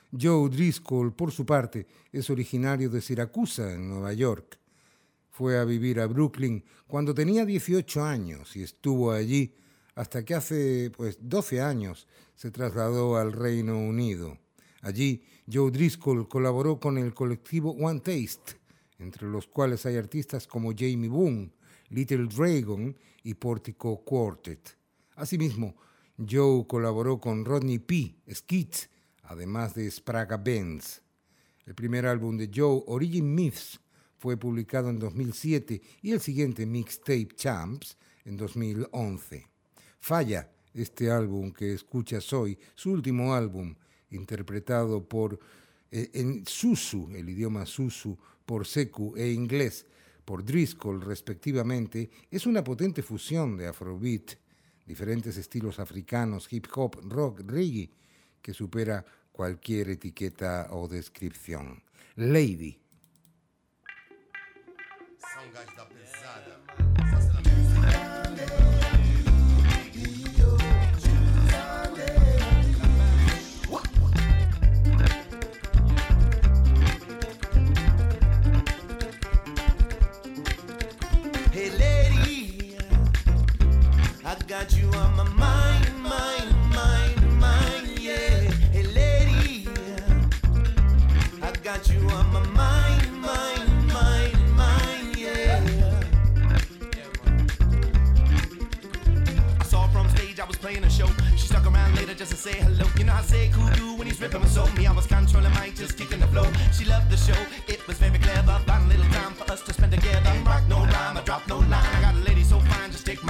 B: Joe Driscoll, por su parte, es originario de Siracusa, en Nueva York. Fue a vivir a Brooklyn cuando tenía 18 años y estuvo allí hasta que hace pues 12 años se trasladó al Reino Unido. Allí, Joe Driscoll colaboró con el colectivo One Taste, entre los cuales hay artistas como Jamie Boone, Little Dragon y Portico Quartet. Asimismo, Joe colaboró con Rodney P. Skits, además de Spraga Benz. El primer álbum de Joe, Origin Myths, fue publicado en 2007 y el siguiente Mixtape Champs en 2011. Falla este álbum que escuchas hoy, su último álbum, interpretado por eh, en Susu, el idioma Susu, por Seku e inglés por Driscoll respectivamente, es una potente fusión de afrobeat, diferentes estilos africanos, hip hop, rock, reggae, que supera cualquier etiqueta o descripción. Lady.
I: Hey I got you on my mind, mind, mind, mind, yeah. Hey lady, I got you on my mind, mind. I saw from stage, I was playing a show. She stuck around later just to say hello. You know how say cool do when he's ripping my soul. Me, I was controlling mine, just kicking the flow. She loved the show, it was very clever. Found a little time for us to spend together. Rock no rhyme, I drop no line.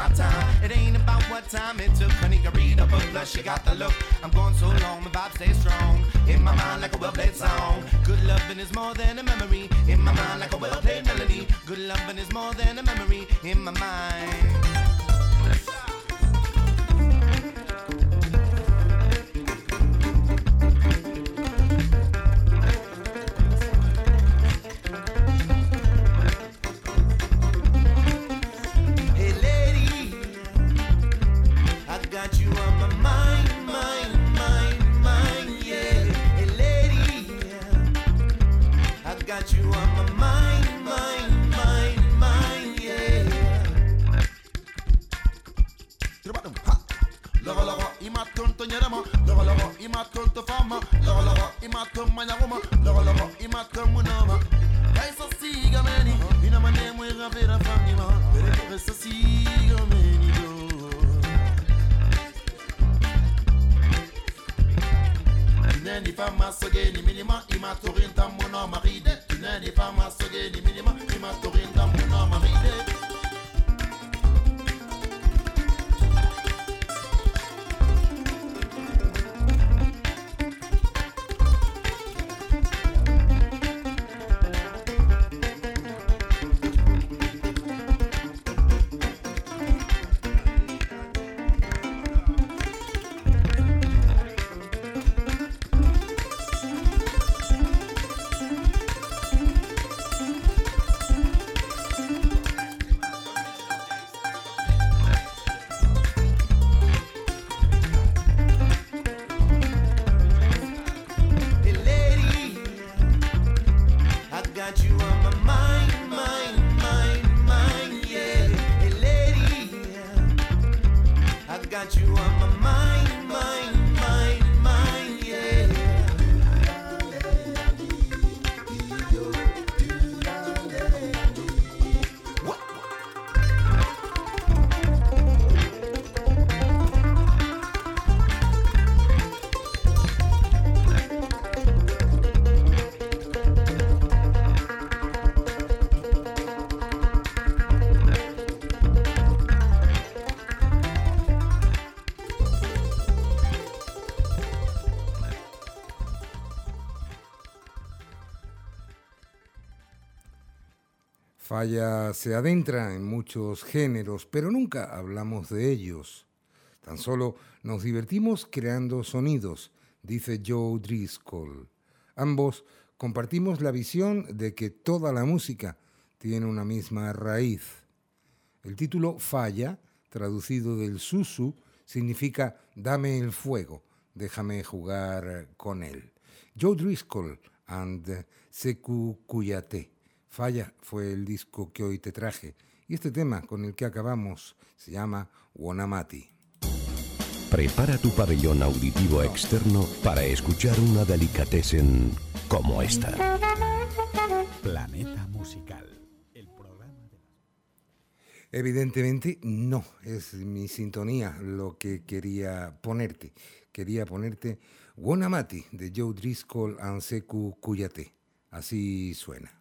I: My time. It ain't about what time it took. Honey, can read a book, plus she got the look. I'm going so long, my vibe stays strong. In my mind, like a well played song. Good loving is more than a memory. In my mind, like a well played melody. Good loving is more than a memory. In my mind. mama
J: Logo logo imatwe I woma Logo logo imatwe munoma Kaisa siga meni Ina mane mwera vera fangima Bere kaisa siga meni yo. Tuneni pa masoge ni minima
I: Imatorin tamunoma ride. Tuneni pa masoge ni minima Imatorin
B: Falla se adentra en muchos géneros, pero nunca hablamos de ellos. Tan solo nos divertimos creando sonidos, dice Joe Driscoll. Ambos compartimos la visión de que toda la música tiene una misma raíz. El título Falla, traducido del susu, significa dame el fuego, déjame jugar con él. Joe Driscoll and Seku Kuyate. Falla fue el disco que hoy te traje y este tema con el que acabamos se llama Wonamati.
K: Prepara tu pabellón auditivo externo para escuchar una delicatessen como esta.
A: Planeta Musical. El programa de
B: Evidentemente no es mi sintonía lo que quería ponerte. Quería ponerte Wonamati de Joe Driscoll and Seku Kuyate. Así suena.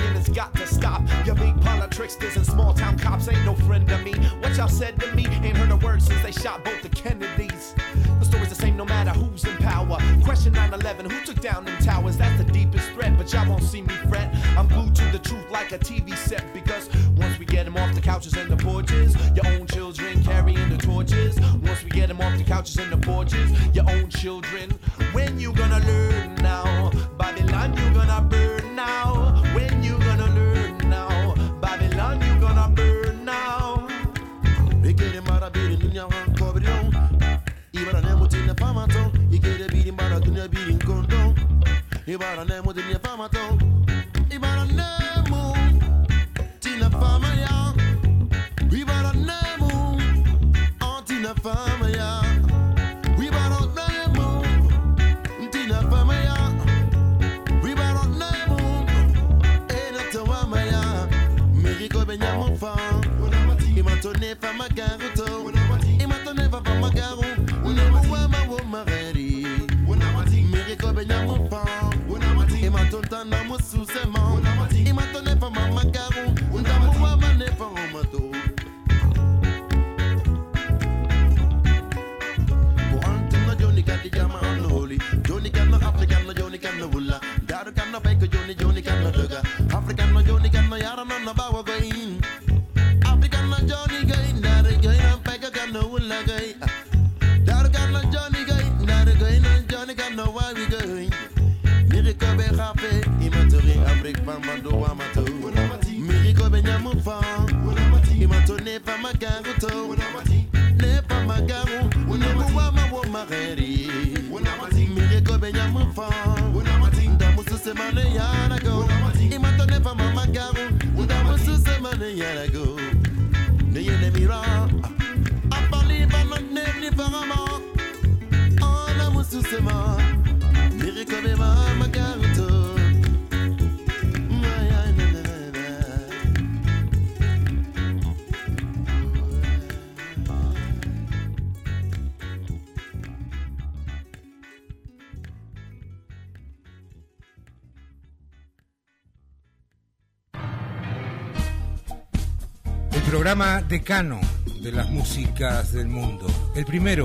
I: and it's got to stop. Your big tricksters and small town cops ain't no friend to me. What y'all said to me ain't heard a word since they shot both the Kennedys. The story's the same no matter who's in power. Question 9 11, who took down them towers? That's the deepest threat, but y'all won't see me fret. I'm glued to the truth like a TV set because once we get them off the couches and the porches, your own children carrying the torches. Once we get them off the couches and the porches, your own children. When you gonna learn now? Babylon, you gonna burn now.
J: farmatão E querer vir embora que não vir em condão E para nemo de minha farmatão E para nemo. Tina fama ya E para nemo Antina fama
B: programa decano de las músicas del mundo. El primero,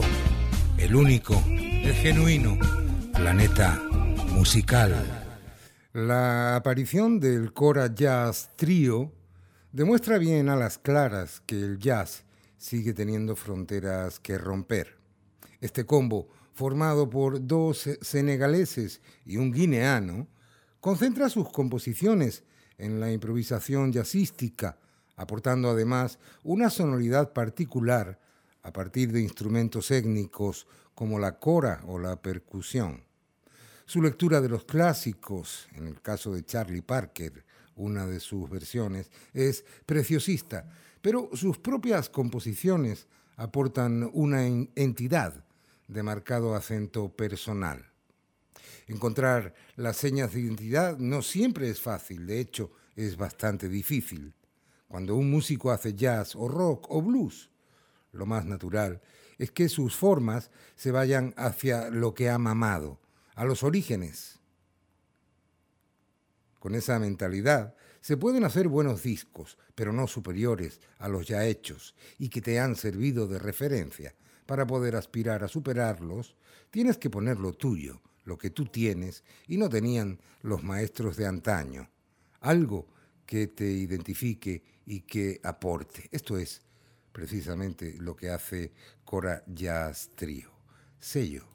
B: el único, el genuino, planeta musical. La aparición del Cora Jazz Trio demuestra bien a las claras que el jazz sigue teniendo fronteras que romper. Este combo, formado por dos senegaleses y un guineano, concentra sus composiciones en la improvisación jazzística, aportando además una sonoridad particular a partir de instrumentos étnicos como la cora o la percusión. Su lectura de los clásicos, en el caso de Charlie Parker, una de sus versiones, es preciosista, pero sus propias composiciones aportan una en- entidad de marcado acento personal. Encontrar las señas de identidad no siempre es fácil, de hecho es bastante difícil. Cuando un músico hace jazz o rock o blues, lo más natural es que sus formas se vayan hacia lo que ha mamado, a los orígenes. Con esa mentalidad se pueden hacer buenos discos, pero no superiores a los ya hechos y que te han servido de referencia. Para poder aspirar a superarlos, tienes que poner lo tuyo, lo que tú tienes y no tenían los maestros de antaño. Algo que te identifique y que aporte. Esto es precisamente lo que hace Cora Jazz Trio. Sello.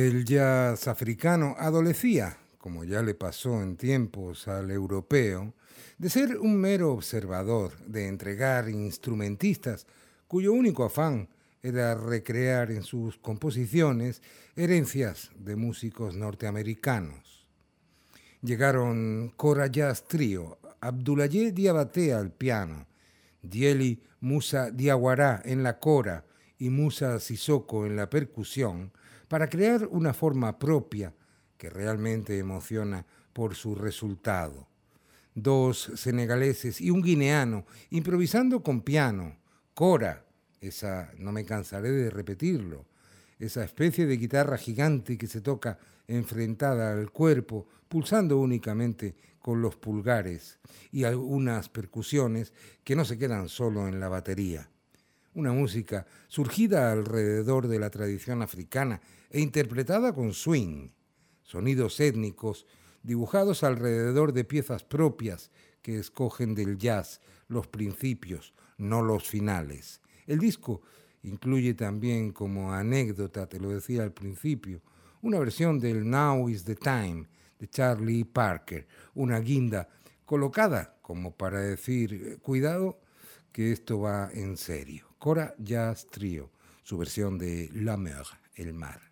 B: El jazz africano adolecía, como ya le pasó en tiempos al europeo, de ser un mero observador, de entregar instrumentistas cuyo único afán era recrear en sus composiciones herencias de músicos norteamericanos. Llegaron Cora Jazz Trio, Abdoulaye Diabaté al piano, Dieli Musa Diaguará en la cora y Musa Sissoko en la percusión, para crear una forma propia que realmente emociona por su resultado. Dos senegaleses y un guineano improvisando con piano, cora, esa no me cansaré de repetirlo, esa especie de guitarra gigante que se toca enfrentada al cuerpo, pulsando únicamente con los pulgares, y algunas percusiones que no se quedan solo en la batería. Una música surgida alrededor de la tradición africana e interpretada con swing, sonidos étnicos dibujados alrededor de piezas propias que escogen del jazz los principios, no los finales. El disco incluye también como anécdota, te lo decía al principio, una versión del Now is the Time de Charlie Parker, una guinda colocada como para decir, cuidado, que esto va en serio. Cora Jazz Trio, su versión de La Mer, el mar.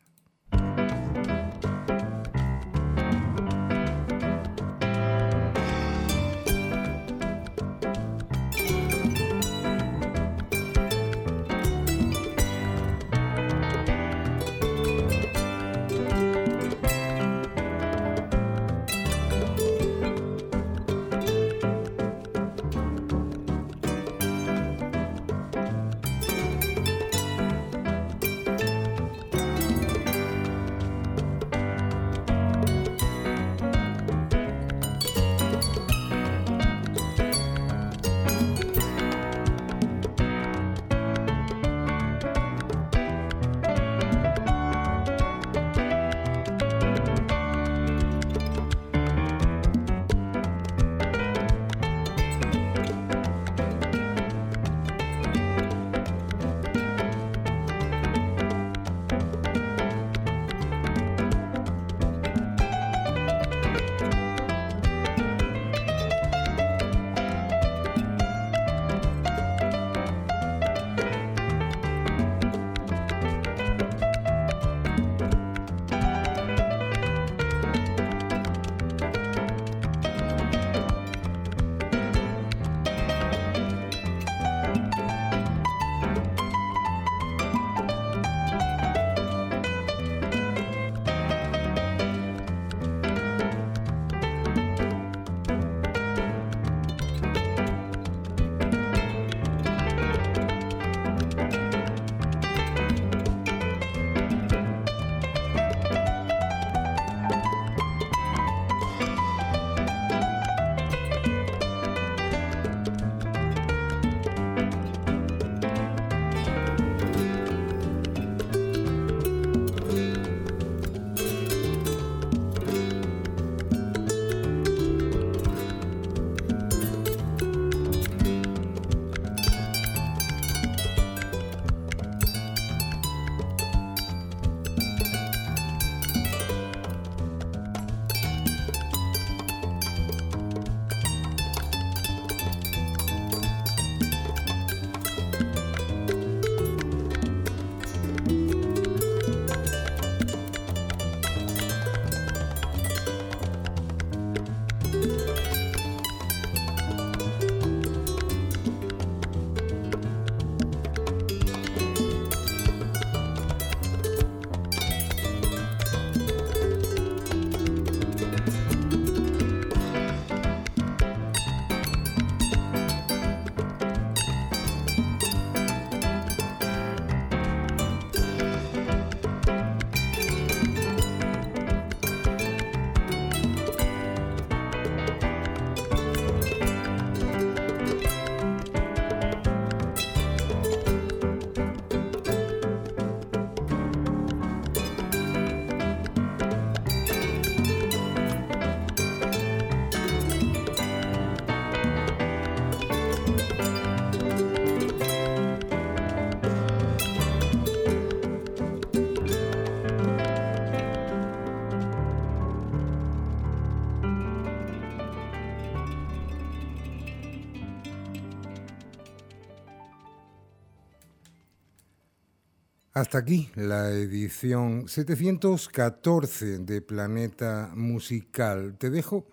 B: Hasta aquí la edición 714 de Planeta Musical. Te dejo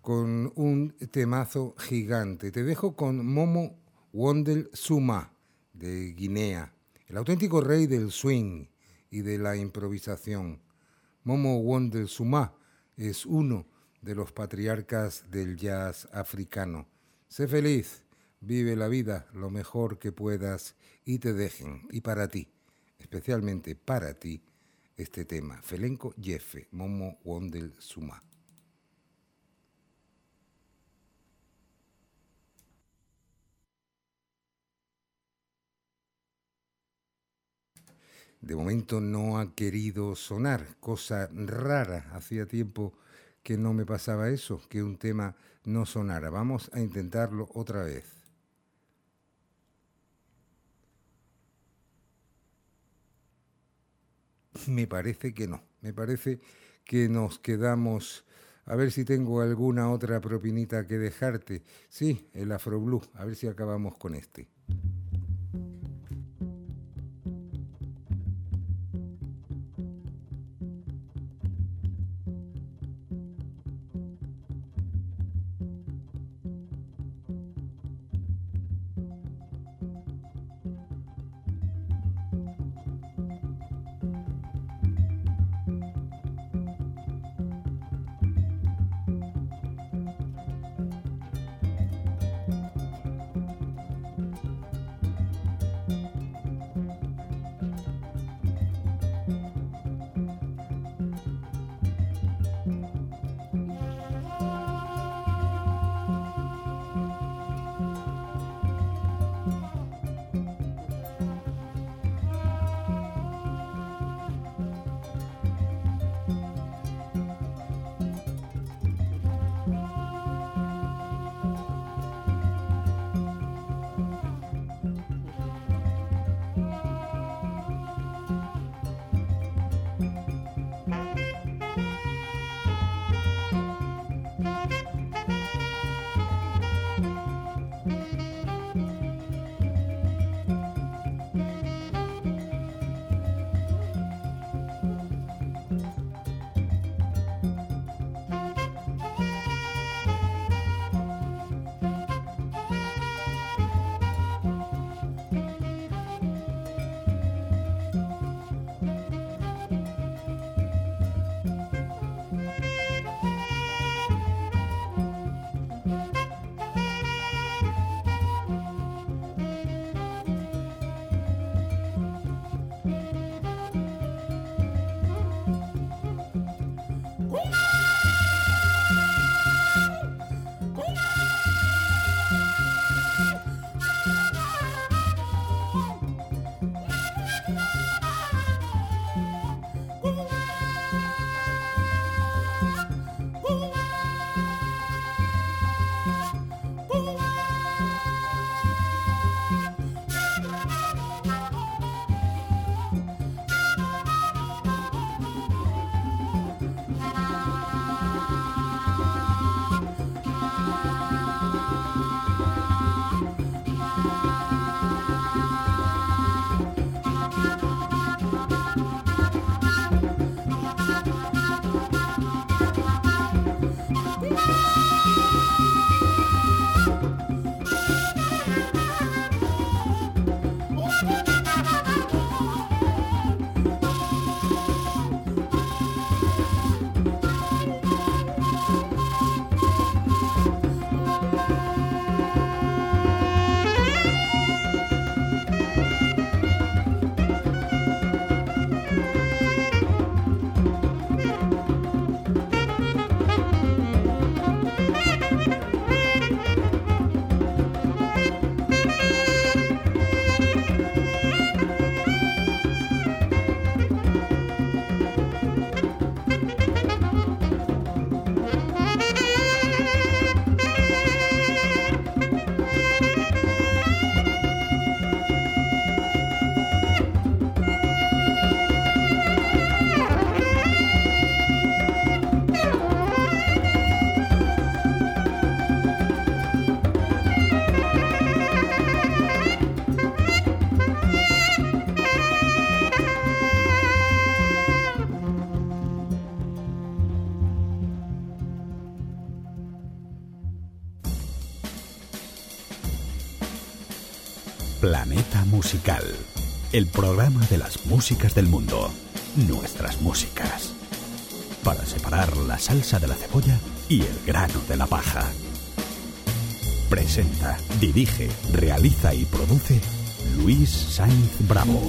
B: con un temazo gigante. Te dejo con Momo Wondel Suma de Guinea, el auténtico rey del swing y de la improvisación. Momo Wondel Suma es uno de los patriarcas del jazz africano. Sé feliz, vive la vida lo mejor que puedas y te dejen. Y para ti, especialmente para ti, este tema. Felenco Jefe, Momo Wondel Suma. De momento no ha querido sonar, cosa rara. Hacía tiempo que no me pasaba eso, que un tema no sonara. Vamos a intentarlo otra vez. Me parece que no, me parece que nos quedamos... A ver si tengo alguna otra propinita que dejarte. Sí, el Afro Blue, a ver si acabamos con este.
A: El programa de las músicas del mundo, nuestras músicas. Para separar la salsa de la cebolla y el grano de la paja. Presenta, dirige, realiza y produce Luis Sainz Bravo.